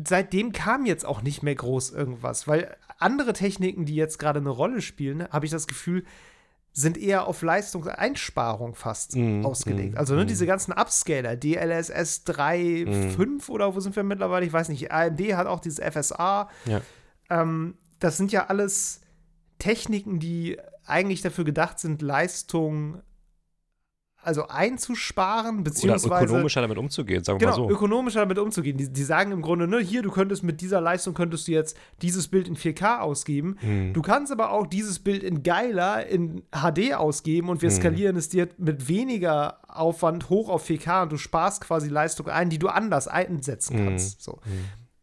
seitdem kam jetzt auch nicht mehr groß irgendwas, weil andere Techniken, die jetzt gerade eine Rolle spielen, habe ich das Gefühl, sind eher auf Leistungseinsparung fast mm, ausgelegt. Mm, also ne, mm. diese ganzen Upscaler, DLSS 3, mm. 5 oder wo sind wir mittlerweile? Ich weiß nicht. AMD hat auch dieses FSA. Ja. Ähm, das sind ja alles Techniken, die eigentlich dafür gedacht sind, Leistung also einzusparen, beziehungsweise. Oder ökonomischer damit umzugehen, sagen wir genau, mal so. ökonomischer damit umzugehen. Die, die, sagen im Grunde, ne, hier, du könntest mit dieser Leistung könntest du jetzt dieses Bild in 4K ausgeben. Hm. Du kannst aber auch dieses Bild in geiler, in HD ausgeben und wir hm. skalieren es dir mit weniger Aufwand hoch auf 4K und du sparst quasi Leistung ein, die du anders einsetzen hm. kannst. Hm. So.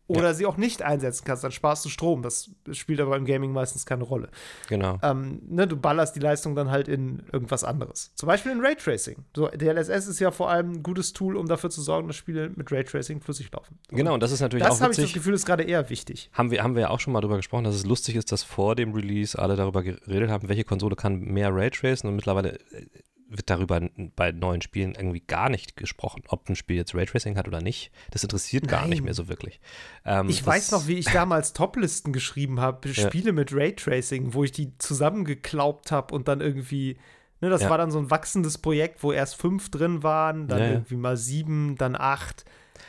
Oder ja. sie auch nicht einsetzen kannst, dann sparst du Strom. Das spielt aber im Gaming meistens keine Rolle. Genau. Ähm, ne, du ballerst die Leistung dann halt in irgendwas anderes. Zum Beispiel in Raytracing. So, DLSS ist ja vor allem ein gutes Tool, um dafür zu sorgen, dass Spiele mit Raytracing flüssig laufen. Genau, und das ist natürlich das auch Das habe ich das Gefühl, ist gerade eher wichtig. Haben wir, haben wir ja auch schon mal darüber gesprochen, dass es lustig ist, dass vor dem Release alle darüber geredet haben, welche Konsole kann mehr Raytracen und mittlerweile äh, wird darüber bei neuen Spielen irgendwie gar nicht gesprochen, ob ein Spiel jetzt Raytracing hat oder nicht. Das interessiert gar Nein. nicht mehr so wirklich. Ähm, ich weiß noch, wie ich [laughs] damals Toplisten geschrieben habe, Spiele ja. mit Raytracing, wo ich die zusammengeklaubt habe und dann irgendwie, ne, das ja. war dann so ein wachsendes Projekt, wo erst fünf drin waren, dann ja, irgendwie mal sieben, dann acht.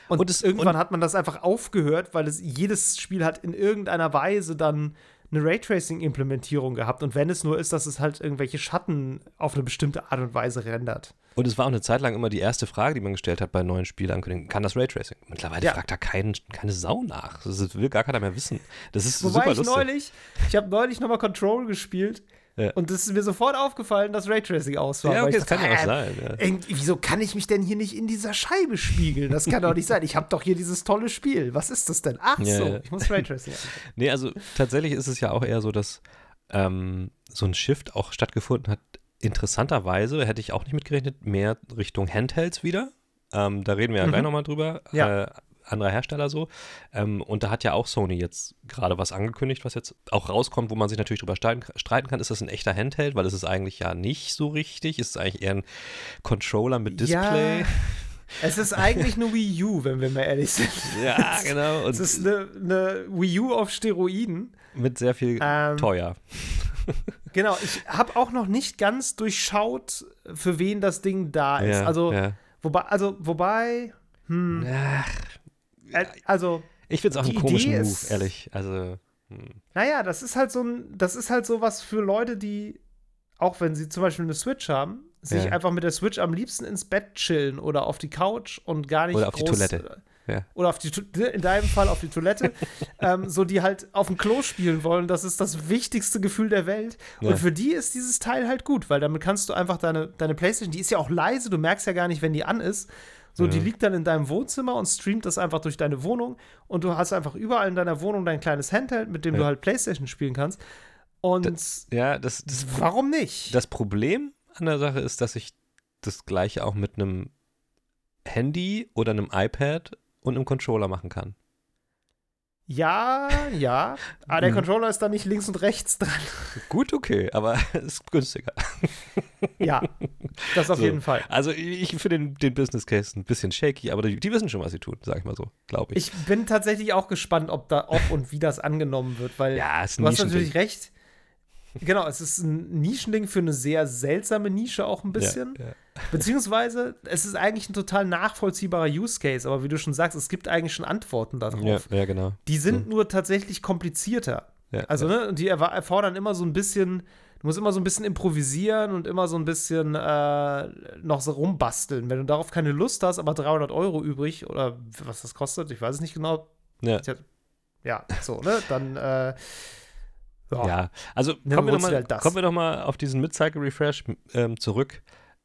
Und, und es, irgendwann und hat man das einfach aufgehört, weil es jedes Spiel hat in irgendeiner Weise dann eine Raytracing-Implementierung gehabt. Und wenn es nur ist, dass es halt irgendwelche Schatten auf eine bestimmte Art und Weise rendert. Und es war auch eine Zeit lang immer die erste Frage, die man gestellt hat bei neuen Spielankündigungen. Kann das Raytracing? Mittlerweile ja. fragt da kein, keine Sau nach. Das will gar keiner mehr wissen. Das ist Wobei super ich lustig. neulich, ich habe neulich nochmal Control gespielt ja. Und es ist mir sofort aufgefallen, dass Raytracing aus war. Ja, okay, das kann ja auch sein. Ja. Wieso kann ich mich denn hier nicht in dieser Scheibe spiegeln? Das kann doch nicht sein. Ich habe doch hier dieses tolle Spiel. Was ist das denn? Ach ja, so, ich muss Raytracing [laughs] Nee, also tatsächlich ist es ja auch eher so, dass ähm, so ein Shift auch stattgefunden hat. Interessanterweise hätte ich auch nicht mitgerechnet, mehr Richtung Handhelds wieder. Ähm, da reden wir ja mhm. gleich nochmal drüber. Ja. Äh, anderer Hersteller so. Ähm, und da hat ja auch Sony jetzt gerade was angekündigt, was jetzt auch rauskommt, wo man sich natürlich drüber streiten kann. Ist das ein echter Handheld? Weil es ist eigentlich ja nicht so richtig. Ist es eigentlich eher ein Controller mit Display? Ja. Es ist eigentlich eine Wii U, wenn wir mal ehrlich sind. Ja, genau. Und es ist eine, eine, Wii U auf Steroiden. Mit sehr viel ähm, teuer. Genau, ich habe auch noch nicht ganz durchschaut, für wen das Ding da ist. Ja, also, ja. wobei, also, wobei, hm, Ach, also. Ich finde es auch einen komischen Idee Move, ist, ehrlich. Also. Hm. Naja, das ist halt so ein, das ist halt so was für Leute, die, auch wenn sie zum Beispiel eine Switch haben, sich ja. einfach mit der Switch am liebsten ins Bett chillen oder auf die Couch und gar nicht oder auf groß, die Toilette. Ja. Oder auf die, in deinem Fall auf die Toilette, [laughs] ähm, so die halt auf dem Klo spielen wollen. Das ist das wichtigste Gefühl der Welt. Ja. Und für die ist dieses Teil halt gut, weil damit kannst du einfach deine, deine Playstation, die ist ja auch leise, du merkst ja gar nicht, wenn die an ist. So, ja. die liegt dann in deinem Wohnzimmer und streamt das einfach durch deine Wohnung und du hast einfach überall in deiner Wohnung dein kleines Handheld, mit dem ja. du halt Playstation spielen kannst. Und das, ja, das, das warum nicht? Das Problem an der Sache ist, dass ich das gleiche auch mit einem Handy oder einem iPad und einem Controller machen kann. Ja, ja. Aber der mhm. Controller ist dann nicht links und rechts dran. Gut, okay, aber [laughs] ist günstiger. Ja, das auf so. jeden Fall. Also ich finde den, den, Business Case ein bisschen shaky, aber die, die, wissen schon, was sie tun, sag ich mal so, glaube ich. Ich bin tatsächlich auch gespannt, ob da, ob und wie das angenommen wird, weil ja, ist du hast natürlich recht. Genau, es ist ein Nischending für eine sehr seltsame Nische auch ein bisschen. Ja, ja. [laughs] Beziehungsweise, es ist eigentlich ein total nachvollziehbarer Use Case, aber wie du schon sagst, es gibt eigentlich schon Antworten darauf. Ja, ja genau. Die sind mhm. nur tatsächlich komplizierter. also, ne, die erfordern immer so ein bisschen, du musst immer so ein bisschen improvisieren und immer so ein bisschen äh, noch so rumbasteln. Wenn du darauf keine Lust hast, aber 300 Euro übrig oder was das kostet, ich weiß es nicht genau. Ja. Ja, so, ne, dann äh, ja, ja also kommen wir, noch mal, halt kommen wir, noch mal, auf diesen Mid-Cycle-Refresh ähm, zurück.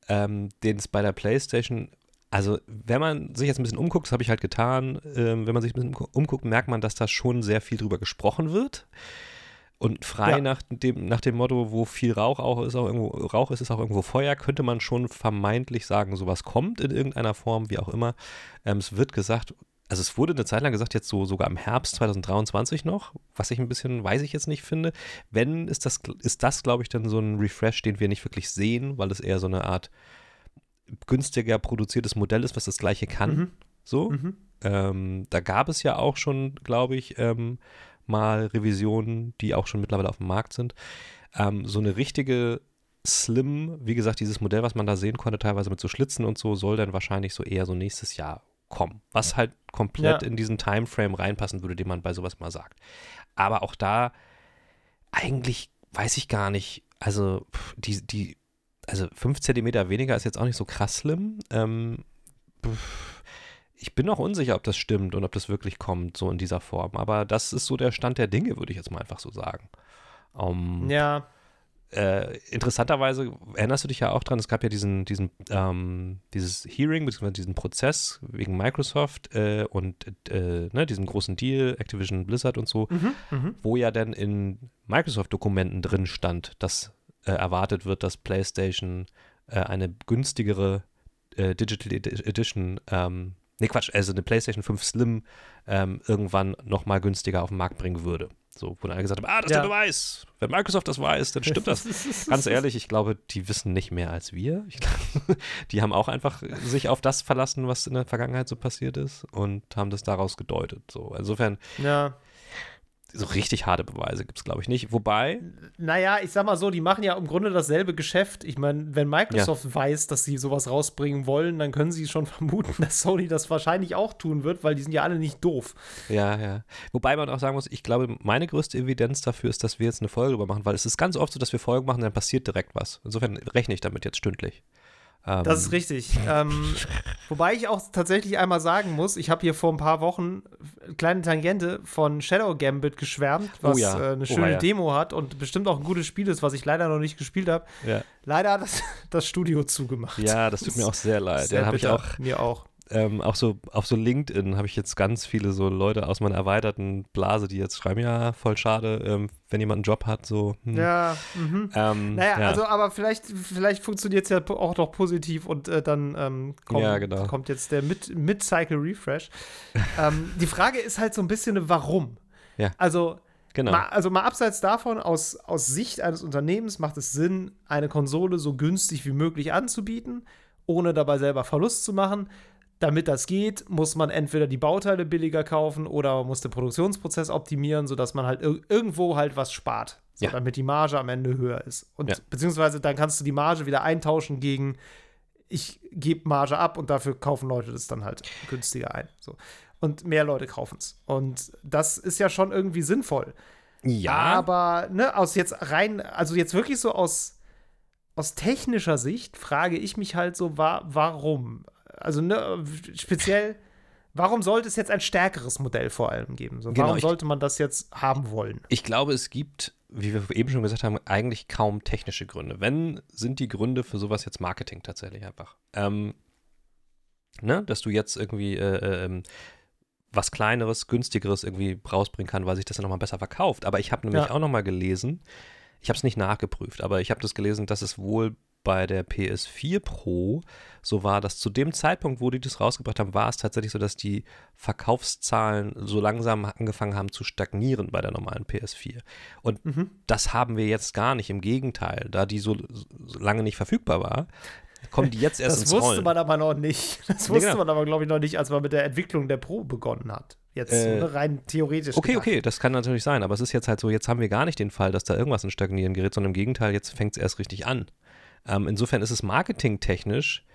ähm, den es bei der PlayStation also, wenn man sich jetzt ein bisschen umguckt, das habe ich halt getan, ähm, wenn man sich ein bisschen umguckt, merkt man, dass da schon sehr viel drüber gesprochen wird. Und frei ja. nach, dem, nach dem Motto, wo viel Rauch auch ist, auch irgendwo Rauch ist, ist auch irgendwo Feuer, könnte man schon vermeintlich sagen, sowas kommt in irgendeiner Form, wie auch immer. Ähm, es wird gesagt, also es wurde eine Zeit lang gesagt, jetzt so sogar im Herbst 2023 noch, was ich ein bisschen, weiß ich jetzt nicht finde. Wenn, ist das, ist das, glaube ich, dann so ein Refresh, den wir nicht wirklich sehen, weil es eher so eine Art günstiger produziertes Modell ist, was das gleiche kann. Mhm. So. Mhm. Ähm, da gab es ja auch schon, glaube ich, ähm, mal Revisionen, die auch schon mittlerweile auf dem Markt sind. Ähm, so eine richtige Slim, wie gesagt, dieses Modell, was man da sehen konnte, teilweise mit so Schlitzen und so, soll dann wahrscheinlich so eher so nächstes Jahr kommen. Was halt komplett ja. in diesen Timeframe reinpassen würde, den man bei sowas mal sagt. Aber auch da, eigentlich weiß ich gar nicht, also die, die, also 5 cm weniger ist jetzt auch nicht so krass slim. Ähm, ich bin noch unsicher, ob das stimmt und ob das wirklich kommt, so in dieser Form. Aber das ist so der Stand der Dinge, würde ich jetzt mal einfach so sagen. Um, ja. Äh, interessanterweise erinnerst du dich ja auch dran, es gab ja diesen, diesen, ähm, dieses Hearing, beziehungsweise diesen Prozess wegen Microsoft äh, und äh, ne, diesem großen Deal, Activision Blizzard und so, mhm, mhm. wo ja dann in Microsoft-Dokumenten drin stand, dass äh, erwartet wird, dass PlayStation äh, eine günstigere äh, Digital Edition ähm, Nee, Quatsch, also eine PlayStation 5 Slim ähm, irgendwann nochmal günstiger auf den Markt bringen würde. So, wo dann alle gesagt haben, ah, das ist ja. der Beweis. Wenn Microsoft das weiß, dann stimmt das. [laughs] Ganz ehrlich, ich glaube, die wissen nicht mehr als wir. Glaub, [laughs] die haben auch einfach sich auf das verlassen, was in der Vergangenheit so passiert ist und haben das daraus gedeutet. So, insofern. Ja so richtig harte Beweise gibt es, glaube ich, nicht. Wobei. Naja, ich sag mal so, die machen ja im Grunde dasselbe Geschäft. Ich meine, wenn Microsoft ja. weiß, dass sie sowas rausbringen wollen, dann können sie schon [laughs] vermuten, dass Sony das wahrscheinlich auch tun wird, weil die sind ja alle nicht doof. Ja, ja. Wobei man auch sagen muss, ich glaube, meine größte Evidenz dafür ist, dass wir jetzt eine Folge darüber machen, weil es ist ganz oft so, dass wir Folgen machen, dann passiert direkt was. Insofern rechne ich damit jetzt stündlich. Ähm, das ist richtig. ähm, [laughs] wobei ich auch tatsächlich einmal sagen muss, ich habe hier vor ein paar Wochen eine kleine Tangente von Shadow Gambit geschwärmt, oh was oh ja. äh, eine schöne oh ja. Demo hat und bestimmt auch ein gutes Spiel ist, was ich leider noch nicht gespielt habe. Ja. Leider hat das, [laughs] das Studio zugemacht. Ja, das tut mir auch sehr leid. Sehr ja, habe ich auch. Mir auch ähm, auch so auf so LinkedIn habe ich jetzt ganz viele so Leute aus meiner erweiterten Blase, die jetzt schreiben, ja, voll schade, ähm, wenn jemand einen Job hat, so. Hm. Ja, mhm. ähm, naja, ja. also aber vielleicht, vielleicht funktioniert es ja auch doch positiv und äh, dann ähm, kommt, ja, genau. kommt, jetzt der Mid-Cycle Refresh. Ähm, die Frage ist halt so ein bisschen, warum? Ja. Also, Genau. Mal, also mal abseits davon, aus, aus Sicht eines Unternehmens macht es Sinn, eine Konsole so günstig wie möglich anzubieten, ohne dabei selber Verlust zu machen. Damit das geht, muss man entweder die Bauteile billiger kaufen oder man muss den Produktionsprozess optimieren, sodass man halt ir irgendwo halt was spart, so, ja. damit die Marge am Ende höher ist. Und ja. beziehungsweise dann kannst du die Marge wieder eintauschen gegen ich gebe Marge ab und dafür kaufen Leute das dann halt günstiger ein. So. Und mehr Leute kaufen es. Und das ist ja schon irgendwie sinnvoll. Ja. Aber, ne, aus jetzt rein, also jetzt wirklich so aus, aus technischer Sicht frage ich mich halt so, wa warum? Also ne, speziell, warum sollte es jetzt ein stärkeres Modell vor allem geben? So, genau, warum sollte man das jetzt haben wollen? Ich glaube, es gibt, wie wir eben schon gesagt haben, eigentlich kaum technische Gründe. Wenn, sind die Gründe für sowas jetzt Marketing tatsächlich einfach. Ähm, ne, dass du jetzt irgendwie äh, äh, ähm, was Kleineres, Günstigeres irgendwie rausbringen kann, weil sich das dann nochmal besser verkauft. Aber ich habe nämlich ja. auch nochmal gelesen, ich habe es nicht nachgeprüft, aber ich habe das gelesen, dass es wohl bei der PS4 Pro so war, dass zu dem Zeitpunkt, wo die das rausgebracht haben, war es tatsächlich so, dass die Verkaufszahlen so langsam angefangen haben zu stagnieren bei der normalen PS4. Und mhm. das haben wir jetzt gar nicht. Im Gegenteil, da die so, so lange nicht verfügbar war, kommen die jetzt [laughs] erst das ins Rollen. Das wusste man aber noch nicht. [laughs] Das wusste genau. man aber, glaube ich, noch nicht, als man mit der Entwicklung der Pro begonnen hat. Jetzt äh, so, rein theoretisch. Okay, gedacht. okay, das kann natürlich sein, aber es ist jetzt halt so, jetzt haben wir gar nicht den Fall, dass da irgendwas in Stagnieren gerät, sondern im Gegenteil, jetzt fängt es erst richtig an. Ähm, insofern ist es marketingtechnisch,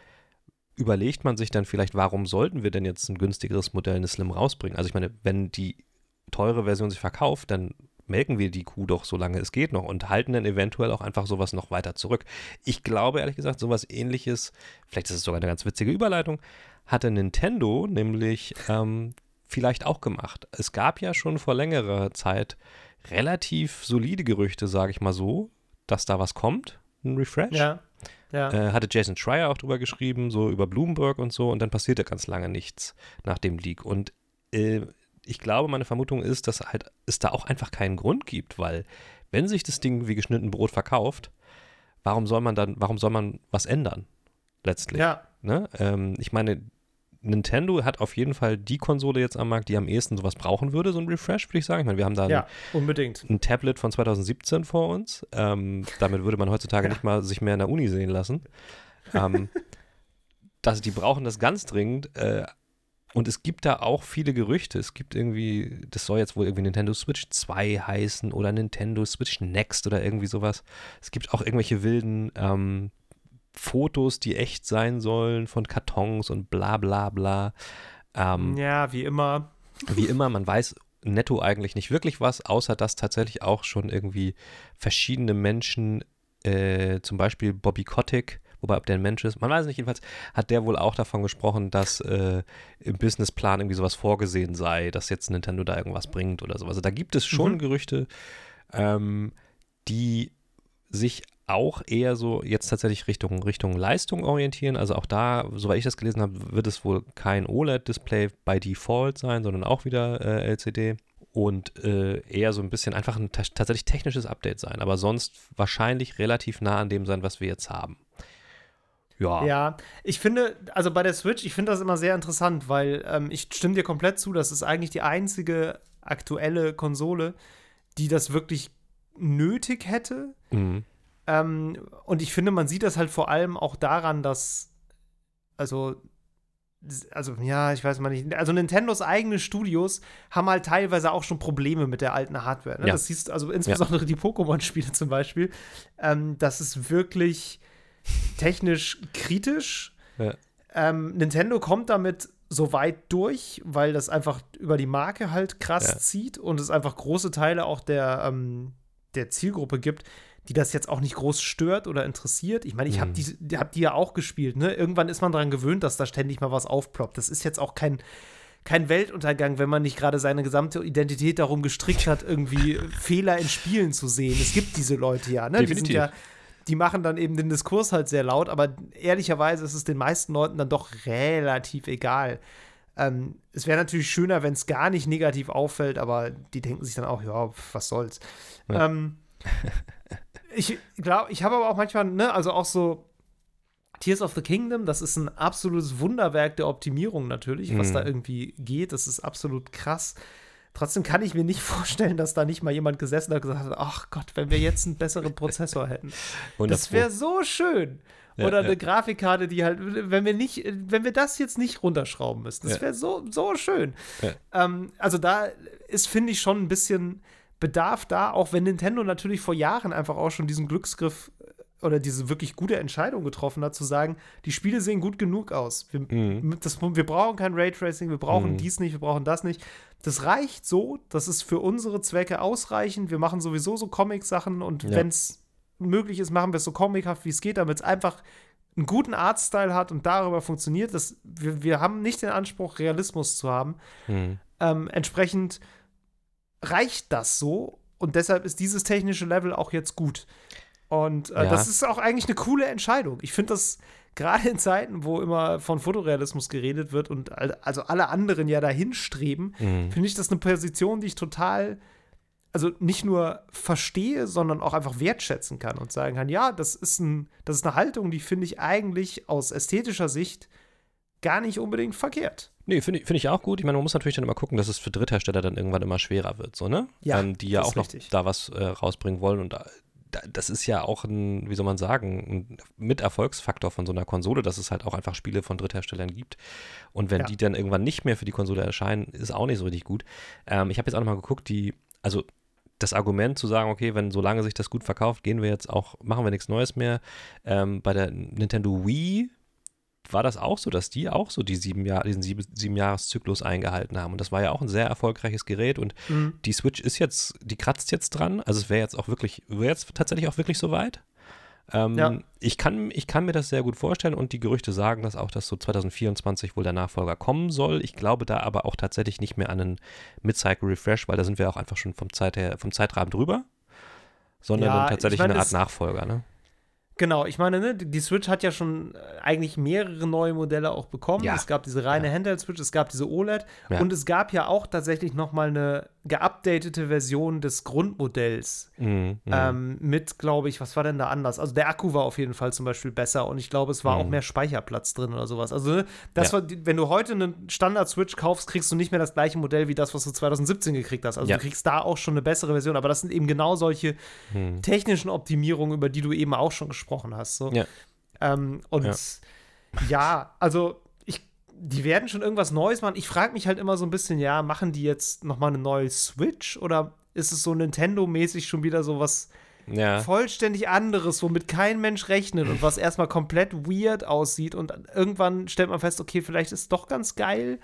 überlegt man sich dann vielleicht, warum sollten wir denn jetzt ein günstigeres Modell eine Slim rausbringen? Also ich meine, wenn die teure Version sich verkauft, dann melken wir die Kuh doch, solange es geht noch und halten dann eventuell auch einfach sowas noch weiter zurück. Ich glaube ehrlich gesagt, sowas ähnliches, vielleicht ist es sogar eine ganz witzige Überleitung, hatte Nintendo nämlich ähm, vielleicht auch gemacht. Es gab ja schon vor längerer Zeit relativ solide Gerüchte, sage ich mal so, dass da was kommt ein Refresh. Ja. Ja. Äh, hatte Jason Schreier auch drüber geschrieben, so über Bloomberg und so, und dann passierte ganz lange nichts nach dem Leak. Und äh, ich glaube, meine Vermutung ist, dass halt es da auch einfach keinen Grund gibt, weil wenn sich das Ding wie geschnitten Brot verkauft, warum soll man dann, warum soll man was ändern? Letztlich. Ja. Ne? Ähm, ich meine, Nintendo hat auf jeden Fall die Konsole jetzt am Markt, die am ehesten sowas brauchen würde, so ein Refresh, würde ich sagen. Ich meine, wir haben da ja, ein, unbedingt. ein Tablet von 2017 vor uns. Ähm, damit würde man heutzutage ja. nicht mal sich mehr in der Uni sehen lassen. Ähm, [laughs] das, die brauchen das ganz dringend. Äh, und es gibt da auch viele Gerüchte. Es gibt irgendwie, das soll jetzt wohl irgendwie Nintendo Switch 2 heißen oder Nintendo Switch Next oder irgendwie sowas. Es gibt auch irgendwelche wilden ähm, Fotos, die echt sein sollen von Kartons und bla bla bla. Ähm, ja, wie immer. Wie immer, man weiß netto eigentlich nicht wirklich was, außer dass tatsächlich auch schon irgendwie verschiedene Menschen, äh, zum Beispiel Bobby Kotick, Wobei, ob der ein Mensch ist, man weiß nicht. Jedenfalls hat der wohl auch davon gesprochen, dass äh, im Businessplan irgendwie sowas vorgesehen sei, dass jetzt Nintendo da irgendwas bringt oder sowas. Also da gibt es schon mhm. Gerüchte, ähm, die sich auch eher so jetzt tatsächlich Richtung, Richtung Leistung orientieren. Also auch da, soweit ich das gelesen habe, wird es wohl kein OLED-Display by Default sein, sondern auch wieder äh, LCD und äh, eher so ein bisschen einfach ein tatsächlich technisches Update sein, aber sonst wahrscheinlich relativ nah an dem sein, was wir jetzt haben. Ja. Ja, ich finde, also bei der Switch, ich finde das immer sehr interessant, weil ähm, ich stimme dir komplett zu, das ist eigentlich die einzige aktuelle Konsole, die das wirklich nötig hätte. Mhm. Ähm, und ich finde, man sieht das halt vor allem auch daran, dass, also, also ja, ich weiß mal nicht, also Nintendos eigene Studios haben halt teilweise auch schon Probleme mit der alten Hardware. Ne? Ja. Das siehst also insbesondere ja. die Pokémon-Spiele zum Beispiel. Ähm, das ist wirklich technisch kritisch. Ja. Ähm, Nintendo kommt damit so weit durch, weil das einfach über die Marke halt krass zieht und es einfach große Teile auch der, ähm, der Zielgruppe gibt, die das jetzt auch nicht groß stört oder interessiert. Ich meine, ich mhm. habe die, hab die ja auch gespielt. Ne? Irgendwann ist man daran gewöhnt, dass da ständig mal was aufploppt. Das ist jetzt auch kein, kein Weltuntergang, wenn man nicht gerade seine gesamte Identität darum gestrickt hat, irgendwie [laughs] Fehler in Spielen zu sehen. Es gibt diese Leute ja. Ne? Definitiv. Die sind ja die machen dann eben den Diskurs halt sehr laut, aber ehrlicherweise ist es den meisten Leuten dann doch relativ egal. Ähm, es wäre natürlich schöner, wenn es gar nicht negativ auffällt, aber die denken sich dann auch, ja, was soll's. Ja. Ähm, [laughs] ich glaube, ich habe aber auch manchmal, ne, also auch so Tears of the Kingdom, das ist ein absolutes Wunderwerk der Optimierung natürlich, was mhm. da irgendwie geht. Das ist absolut krass. Trotzdem kann ich mir nicht [laughs] vorstellen, dass da nicht mal jemand gesessen hat und gesagt hat, ach Gott, wenn wir jetzt einen besseren Prozessor hätten. [laughs] Das wäre so schön. Ja, Oder eine ja. Grafikkarte, die halt, wenn wir nicht, wenn wir das jetzt nicht runterschrauben müssen, das wäre so, so schön. Ähm, also da ist, finde ich, schon ein bisschen Bedarf da, auch wenn Nintendo natürlich vor Jahren einfach auch schon diesen Glücksgriff oder diese wirklich gute Entscheidung getroffen hat, zu sagen, die Spiele sehen gut genug aus. Wir, mhm. das, wir brauchen kein Raytracing, wir brauchen mhm. dies nicht, wir brauchen das nicht. Das reicht so, das ist für unsere Zwecke ausreichend. Wir machen sowieso so Comic-Sachen und ja. wenn es möglich ist, machen wir es so comichaft, wie es geht, damit es einfach einen guten Artstyle hat und darüber funktioniert. Das, wir, wir haben nicht den Anspruch, Realismus zu haben. Mhm. Ähm, entsprechend reicht das so und deshalb ist dieses technische Level auch jetzt gut. Und äh, ja. das ist auch eigentlich eine coole Entscheidung. Ich finde das gerade in Zeiten, wo immer von Fotorealismus geredet wird und also alle anderen ja dahin streben, mhm. finde ich das eine Position, die ich total, also nicht nur verstehe, sondern auch einfach wertschätzen kann und sagen kann, ja, das ist, ein, das ist eine Haltung, die finde ich eigentlich aus ästhetischer Sicht gar nicht unbedingt verkehrt. Nee, finde ich, find ich auch gut. Ich meine, man muss natürlich dann immer gucken, dass es für Dritthersteller dann irgendwann immer schwerer wird, so, ne? Ja, ähm, die ja auch noch richtig. da was äh, rausbringen wollen und da, das ist ja auch ein, wie soll man sagen, ein Miterfolgsfaktor von so einer Konsole, dass es halt auch einfach Spiele von Drittherstellern gibt. Und wenn ja. die dann irgendwann nicht mehr für die Konsole erscheinen, ist auch nicht so richtig gut. Ähm, ich habe jetzt auch nochmal geguckt, die, also das Argument zu sagen, okay, wenn solange sich das gut verkauft, gehen wir jetzt auch, machen wir nichts Neues mehr. Ähm, bei der Nintendo Wii war das auch so, dass die auch so die sieben Jahr, diesen sieben, sieben Jahreszyklus eingehalten haben. Und das war ja auch ein sehr erfolgreiches Gerät. Und mhm. die Switch ist jetzt, die kratzt jetzt dran. Also es wäre jetzt auch wirklich, wäre jetzt tatsächlich auch wirklich so weit. Ähm, ja. ich, kann, ich kann mir das sehr gut vorstellen und die Gerüchte sagen das auch, dass so 2024 wohl der Nachfolger kommen soll. Ich glaube da aber auch tatsächlich nicht mehr an einen Mid-Cycle Refresh, weil da sind wir auch einfach schon vom, Zeit her, vom Zeitrahmen drüber, sondern ja, tatsächlich ich mein, eine Art Nachfolger. Ne? Genau, ich meine, ne, die Switch hat ja schon äh, eigentlich mehrere neue Modelle auch bekommen. Ja. Es gab diese reine ja. Handheld-Switch, es gab diese OLED ja. und es gab ja auch tatsächlich noch mal eine geupdatete Version des Grundmodells mhm, mhm. ähm, mit, glaube ich, was war denn da anders? Also der Akku war auf jeden Fall zum Beispiel besser und ich glaube, es war mhm. auch mehr Speicherplatz drin oder sowas. Also ne, das war, wenn du heute einen Standard-Switch kaufst, kriegst du nicht mehr das gleiche Modell wie das, was du 2017 gekriegt hast. Also du kriegst da auch schon eine bessere Version, aber das sind eben genau solche mhm. technischen Optimierungen, über die du eben auch schon gesprochen hast. So. Ja. Ähm, und ja. ja, also die werden schon irgendwas Neues machen. Ich frage mich halt immer so ein bisschen, ja, machen die jetzt noch mal eine neue Switch oder ist es so Nintendo-mäßig schon wieder so was ja. vollständig anderes, womit kein Mensch rechnet und was erstmal komplett weird aussieht und irgendwann stellt man fest, okay, vielleicht ist es doch ganz geil.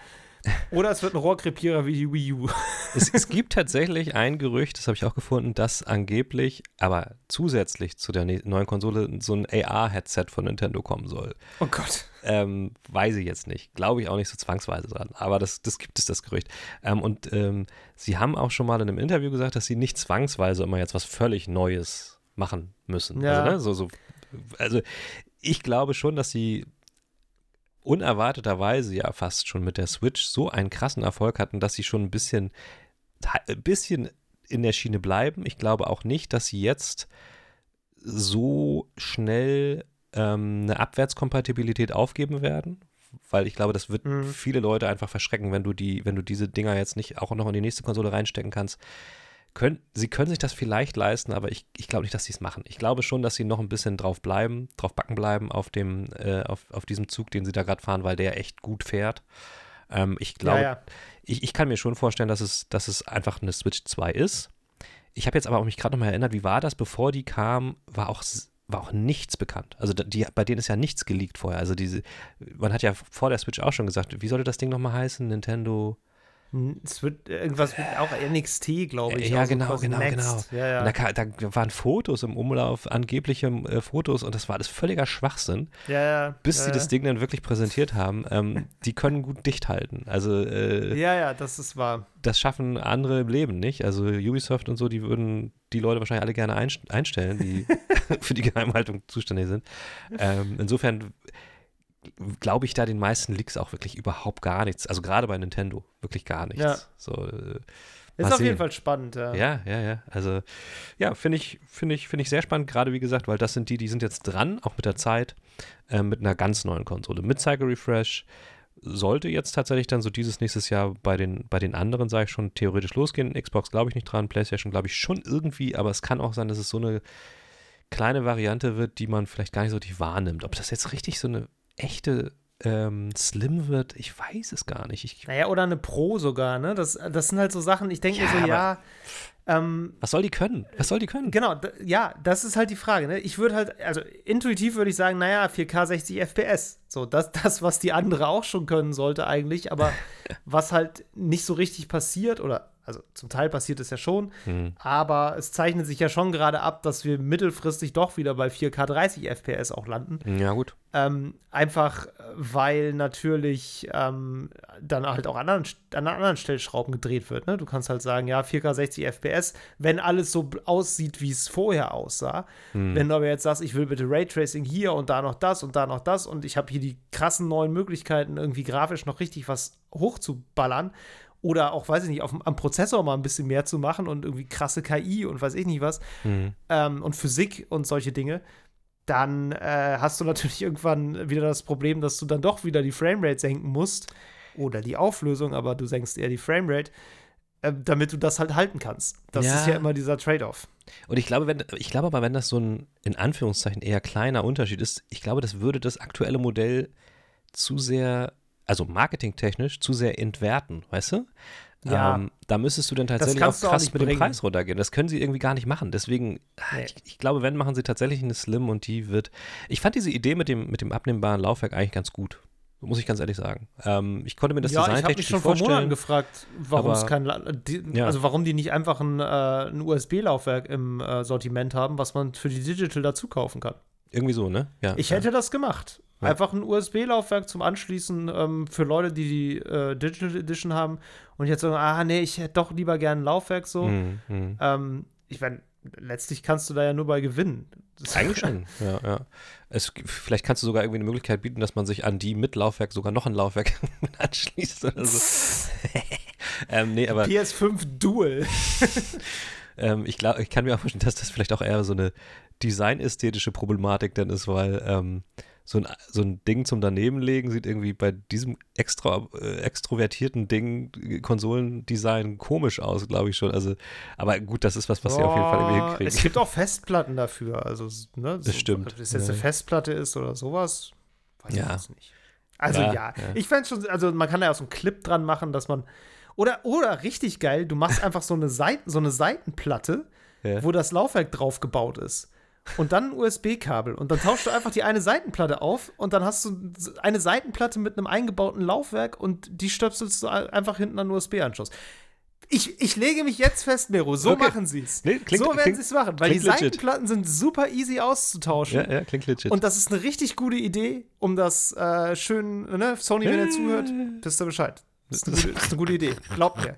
Oder es wird ein Rohrkrepierer wie die Wii U. [laughs] Es, es gibt tatsächlich ein Gerücht, das habe ich auch gefunden, dass angeblich, aber zusätzlich zu der ne-, neuen Konsole so ein AR-Headset von Nintendo kommen soll. Oh Gott. Ähm, weiß ich jetzt nicht. Glaube ich auch nicht so zwangsweise dran. Aber das, das gibt es, das Gerücht. Ähm, und ähm, sie haben auch schon mal in einem Interview gesagt, dass sie nicht zwangsweise immer jetzt was völlig Neues machen müssen. Ja. Also, ne, so, so, also ich glaube schon, dass sie unerwarteterweise ja fast schon mit der Switch so einen krassen Erfolg hatten, dass sie schon ein bisschen, ein bisschen in der Schiene bleiben. Ich glaube auch nicht, dass sie jetzt so schnell ähm, eine Abwärtskompatibilität aufgeben werden, weil ich glaube, das wird mhm. viele Leute einfach verschrecken, wenn du die, wenn du diese Dinger jetzt nicht auch noch in die nächste Konsole reinstecken kannst können, sie können sich das vielleicht leisten, aber ich, ich glaube nicht, dass sie es machen. Ich glaube schon, dass sie noch ein bisschen drauf bleiben, drauf backen bleiben auf dem, äh, auf, auf diesem Zug, den sie da gerade fahren, weil der echt gut fährt. Ähm, ich glaube, ja, ja. ich, ich kann mir schon vorstellen, dass es, dass es einfach eine Switch 2 ist. Ich habe jetzt aber auch mich gerade noch mal erinnert, wie war das, bevor die kam, war auch war auch nichts bekannt. Also die, bei denen ist ja nichts geleakt vorher. Also diese, man hat ja vor der Switch auch schon gesagt, wie sollte das Ding nochmal heißen? Nintendo es wird irgendwas mit auch NXT, glaube ich. Ja, genau, genau, Next. genau. Ja, ja. Da, da, waren Fotos im Umlauf, angebliche äh, Fotos, und das war alles völliger Schwachsinn. Ja. Bis sie das Ding dann wirklich präsentiert haben. Ähm, die können gut dicht halten. Also, äh, ja, ja, das ist wahr. Das schaffen andere im Leben nicht. Also, Ubisoft und so, die würden die Leute wahrscheinlich alle gerne einstellen, die [laughs] [laughs] für die Geheimhaltung zuständig sind. Ähm, insofern glaube ich da den meisten Leaks auch wirklich überhaupt gar nichts. Also gerade bei Nintendo wirklich gar nichts. Ja. So, äh, ist auf sehen. jeden Fall spannend, ja. Ja, ja, ja. Also, ja, finde ich, finde ich, finde ich sehr spannend, gerade wie gesagt, weil das sind die, die sind jetzt dran, auch mit der Zeit, äh, mit einer ganz neuen Konsole. Mit Cycle Refresh sollte jetzt tatsächlich dann so dieses nächstes Jahr bei den, bei den anderen, sage ich schon, theoretisch losgehen. Xbox glaube ich nicht dran, PlayStation glaube ich schon irgendwie, aber es kann auch sein, dass es so eine kleine Variante wird, die man vielleicht gar nicht so richtig wahrnimmt. Ob das jetzt richtig so eine echte ähm, Slim wird, ich weiß es gar nicht. Ich, naja, oder eine Pro sogar, ne? Das, das sind halt so Sachen, ich denke ja, mir so, ja. Ähm, was soll die können? Was soll die können? Genau, ja, das ist halt die Frage. Ne? Ich würde halt, also intuitiv würde ich sagen, naja, 4K 60 FPS. So, das, das, was die andere auch schon können sollte eigentlich, aber [laughs] was halt nicht so richtig passiert oder also zum Teil passiert es ja schon, mhm. aber es zeichnet sich ja schon gerade ab, dass wir mittelfristig doch wieder bei 4K 30 FPS auch landen. Ja, gut. Ähm, einfach, weil natürlich ähm, dann halt auch an anderen, an anderen Stellschrauben gedreht wird. Ne? Du kannst halt sagen, ja, 4K 60 FPS, wenn alles so aussieht, wie es vorher aussah. Mhm. Wenn du aber jetzt sagst, ich will bitte Raytracing hier und da noch das und da noch das und ich habe hier die krassen neuen Möglichkeiten, irgendwie grafisch noch richtig was hochzuballern oder auch, weiß ich nicht, auf, am Prozessor mal ein bisschen mehr zu machen und irgendwie krasse KI und weiß ich nicht was mhm. ähm, und Physik und solche Dinge, dann äh, hast du [laughs] natürlich irgendwann wieder das Problem, dass du dann doch wieder die Framerate senken musst oder die Auflösung, aber du senkst eher die Framerate, äh, damit du das halt halten kannst. Das ja. ist ja immer dieser Trade-off. Und ich glaube, wenn, ich glaube aber, wenn das so ein in Anführungszeichen eher kleiner Unterschied ist, ich glaube, das würde das aktuelle Modell zu sehr also marketingtechnisch zu sehr entwerten, weißt du? Ja. Ähm, da müsstest du dann tatsächlich auch krass auch mit dem Preis runtergehen. Das können sie irgendwie gar nicht machen. Deswegen, ah, nee. ich, ich, glaube, wenn, machen sie tatsächlich eine Slim und die wird. Ich fand diese Idee mit dem, mit dem abnehmbaren Laufwerk eigentlich ganz gut. Muss ich ganz ehrlich sagen. Ähm, ich konnte mir das ja, Design. Ich habe mich schon vor Monaten gefragt, warum es kein, die, ja. also warum die nicht einfach ein, äh, ein USB-Laufwerk im äh, Sortiment haben, was man für die Digital dazu kaufen kann. Irgendwie so, ne? Ja. Ich hätte das gemacht. Ja. Einfach ein USB-Laufwerk zum Anschließen ähm, für Leute, die die äh, Digital Edition haben. Und jetzt sagen, ah, nee, ich hätte doch lieber gerne ein Laufwerk so. Mhm. Ähm, ich meine, letztlich kannst du da ja nur bei gewinnen. Eigentlich schon, [laughs] ja, ja. Es, vielleicht kannst du sogar irgendwie eine Möglichkeit bieten, dass man sich an die mit Laufwerk sogar noch ein Laufwerk [laughs] anschließt oder so. [laughs] ähm, nee, aber, PS5 Dual. ähm, ich glaube, ich kann mir auch vorstellen, dass das vielleicht auch eher so eine designästhetische Problematik dann ist, weil ähm, so ein, so ein Ding zum Danebenlegen sieht irgendwie bei diesem extra, äh, extrovertierten Ding, Konsolendesign, komisch aus, glaube ich schon. Also, aber gut, das ist was, was oh, sie auf jeden Fall irgendwie hinkriegen. Es gibt auch Festplatten dafür. Also, ne, das stimmt. Ob das jetzt ja. eine Festplatte ist oder sowas, weiß ja. ich nicht. Also ja, ja. ich fände schon, also man kann da ja auch so einen Clip dran machen, dass man, oder, oder richtig geil, du machst einfach so eine, Seiten, so eine Seitenplatte, wo das Laufwerk drauf gebaut ist und dann ein USB-Kabel. Und dann tauschst du einfach die eine Seitenplatte auf und dann hast du eine Seitenplatte mit einem eingebauten Laufwerk und die stöpselst du einfach hinten an USB-Anschluss. Ich, ich lege mich jetzt fest, Mero. So okay. machen sie es. Nee, so werden sie es machen, weil die Seitenplatten sind super easy auszutauschen. Ja, ja, klingt legit. Und das ist eine richtig gute Idee, um das äh, schön, ne, Sony, wenn ihr zuhört, wisst ihr Bescheid. Das ist, eine, das ist eine gute Idee. Glaub mir.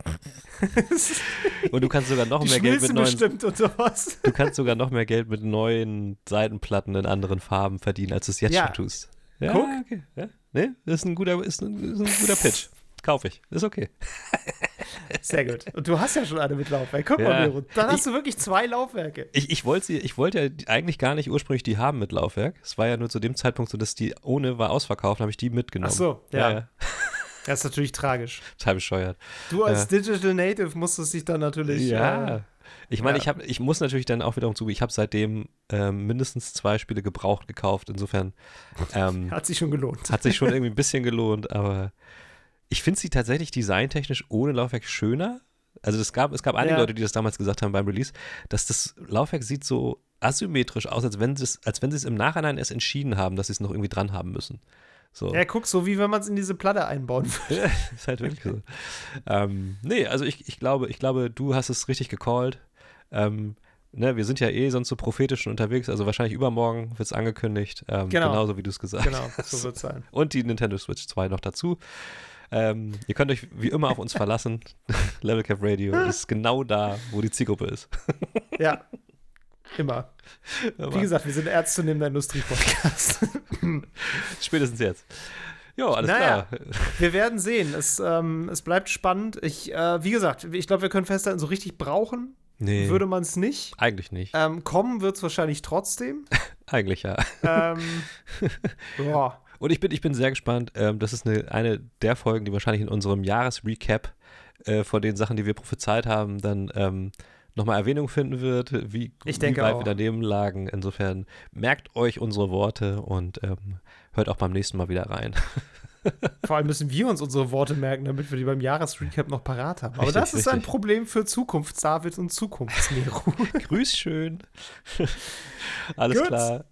[laughs] Und du kannst sogar noch Die mehr Geld mit neuen. Du kannst sogar noch mehr Geld mit neuen Seitenplatten in anderen Farben verdienen, als du es jetzt ja. schon tust. Ja, Guck. Okay. Ja? Nee, das ist ein guter, ist ein, ist ein guter Pitch. Kaufe ich. Ist okay. [laughs] Sehr gut. Und du hast ja schon eine mit Laufwerk. Guck ja. mal, Miro. Dann hast ich, du wirklich zwei Laufwerke. Ich, ich wollte ich ja eigentlich gar nicht ursprünglich die haben mit Laufwerk. Es war ja nur zu dem Zeitpunkt so, dass die ohne war ausverkauft, habe ich die mitgenommen. Ach so, ja. ja. Das ist natürlich tragisch. Total bescheuert. Du als ja. Digital Native musstest dich dann natürlich. Ja. Äh, ich meine, ja. ich, ich muss natürlich dann auch wiederum zugeben, ich habe seitdem ähm, mindestens zwei Spiele gebraucht gekauft. Insofern. Ähm, [laughs] hat sich schon gelohnt. Hat sich schon irgendwie ein bisschen gelohnt, aber ich finde sie tatsächlich designtechnisch ohne Laufwerk schöner. Also es gab, es gab einige ja. Leute, die das damals gesagt haben beim Release, dass das Laufwerk sieht so asymmetrisch aus, als wenn, als wenn sie es im Nachhinein erst entschieden haben, dass sie es noch irgendwie dran haben müssen. So. Ja, guck, so wie wenn man es in diese Platte einbauen [laughs] würde. ist halt wirklich so. ähm, nee, also ich, ich, glaube, ich glaube, du hast es richtig gecallt. Ähm, ne, wir sind ja eh sonst so prophetisch unterwegs, also wahrscheinlich übermorgen wird es angekündigt. Ähm, genau. Genauso wie du es gesagt genau, hast. Genau, so wird es sein. Und die Nintendo Switch 2 noch dazu. Ähm, ihr könnt euch wie immer auf uns verlassen. [laughs] Level Cap Radio [laughs] ist genau da, wo die Zielgruppe ist. ja, Immer. Wie gesagt, wir sind ernstzunehmender Industrie-Podcast. [laughs] Spätestens jetzt. Jo, alles naja, klar. Wir werden sehen. Es, ähm, es bleibt spannend. Ich, äh, wie gesagt, ich glaube, wir können festhalten, so richtig brauchen nee, würde man es nicht. Eigentlich nicht. Ähm, kommen wird es wahrscheinlich trotzdem. [laughs] Eigentlich ja. Ähm. [laughs] Und ich bin, ich bin sehr gespannt. Ähm, das ist eine, eine der Folgen, die wahrscheinlich in unserem Jahresrecap äh, von den Sachen, die wir prophezeit haben, dann ähm, nochmal Erwähnung finden wird, wie, wie weit auch. wir daneben lagen. Insofern merkt euch unsere Worte und ähm, hört auch beim nächsten Mal wieder rein. [laughs] Vor allem müssen wir uns unsere Worte merken, damit wir die beim Jahresrecap noch parat haben. Aber richtig, das ist richtig. ein Problem für Zukunfts-David und Zukunfts-Nero. [laughs] Grüß schön. [laughs] Alles gut. klar.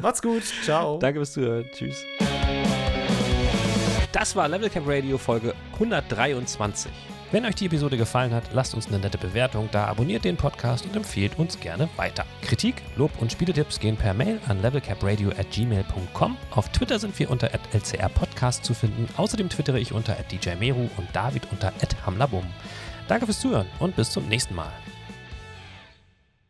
Macht's gut. Ciao. Danke fürs Zuhören. Tschüss. Das war Level Cap Radio Folge 123. Wenn euch die Episode gefallen hat, lasst uns eine nette Bewertung da, abonniert den Podcast und empfehlt uns gerne weiter. Kritik, Lob und Spieletipps gehen per Mail an levelcapradio at gmail.com. Auf Twitter sind wir unter lcrpodcast zu finden. Außerdem twittere ich unter djmeru und David unter hamlabum. Danke fürs Zuhören und bis zum nächsten Mal.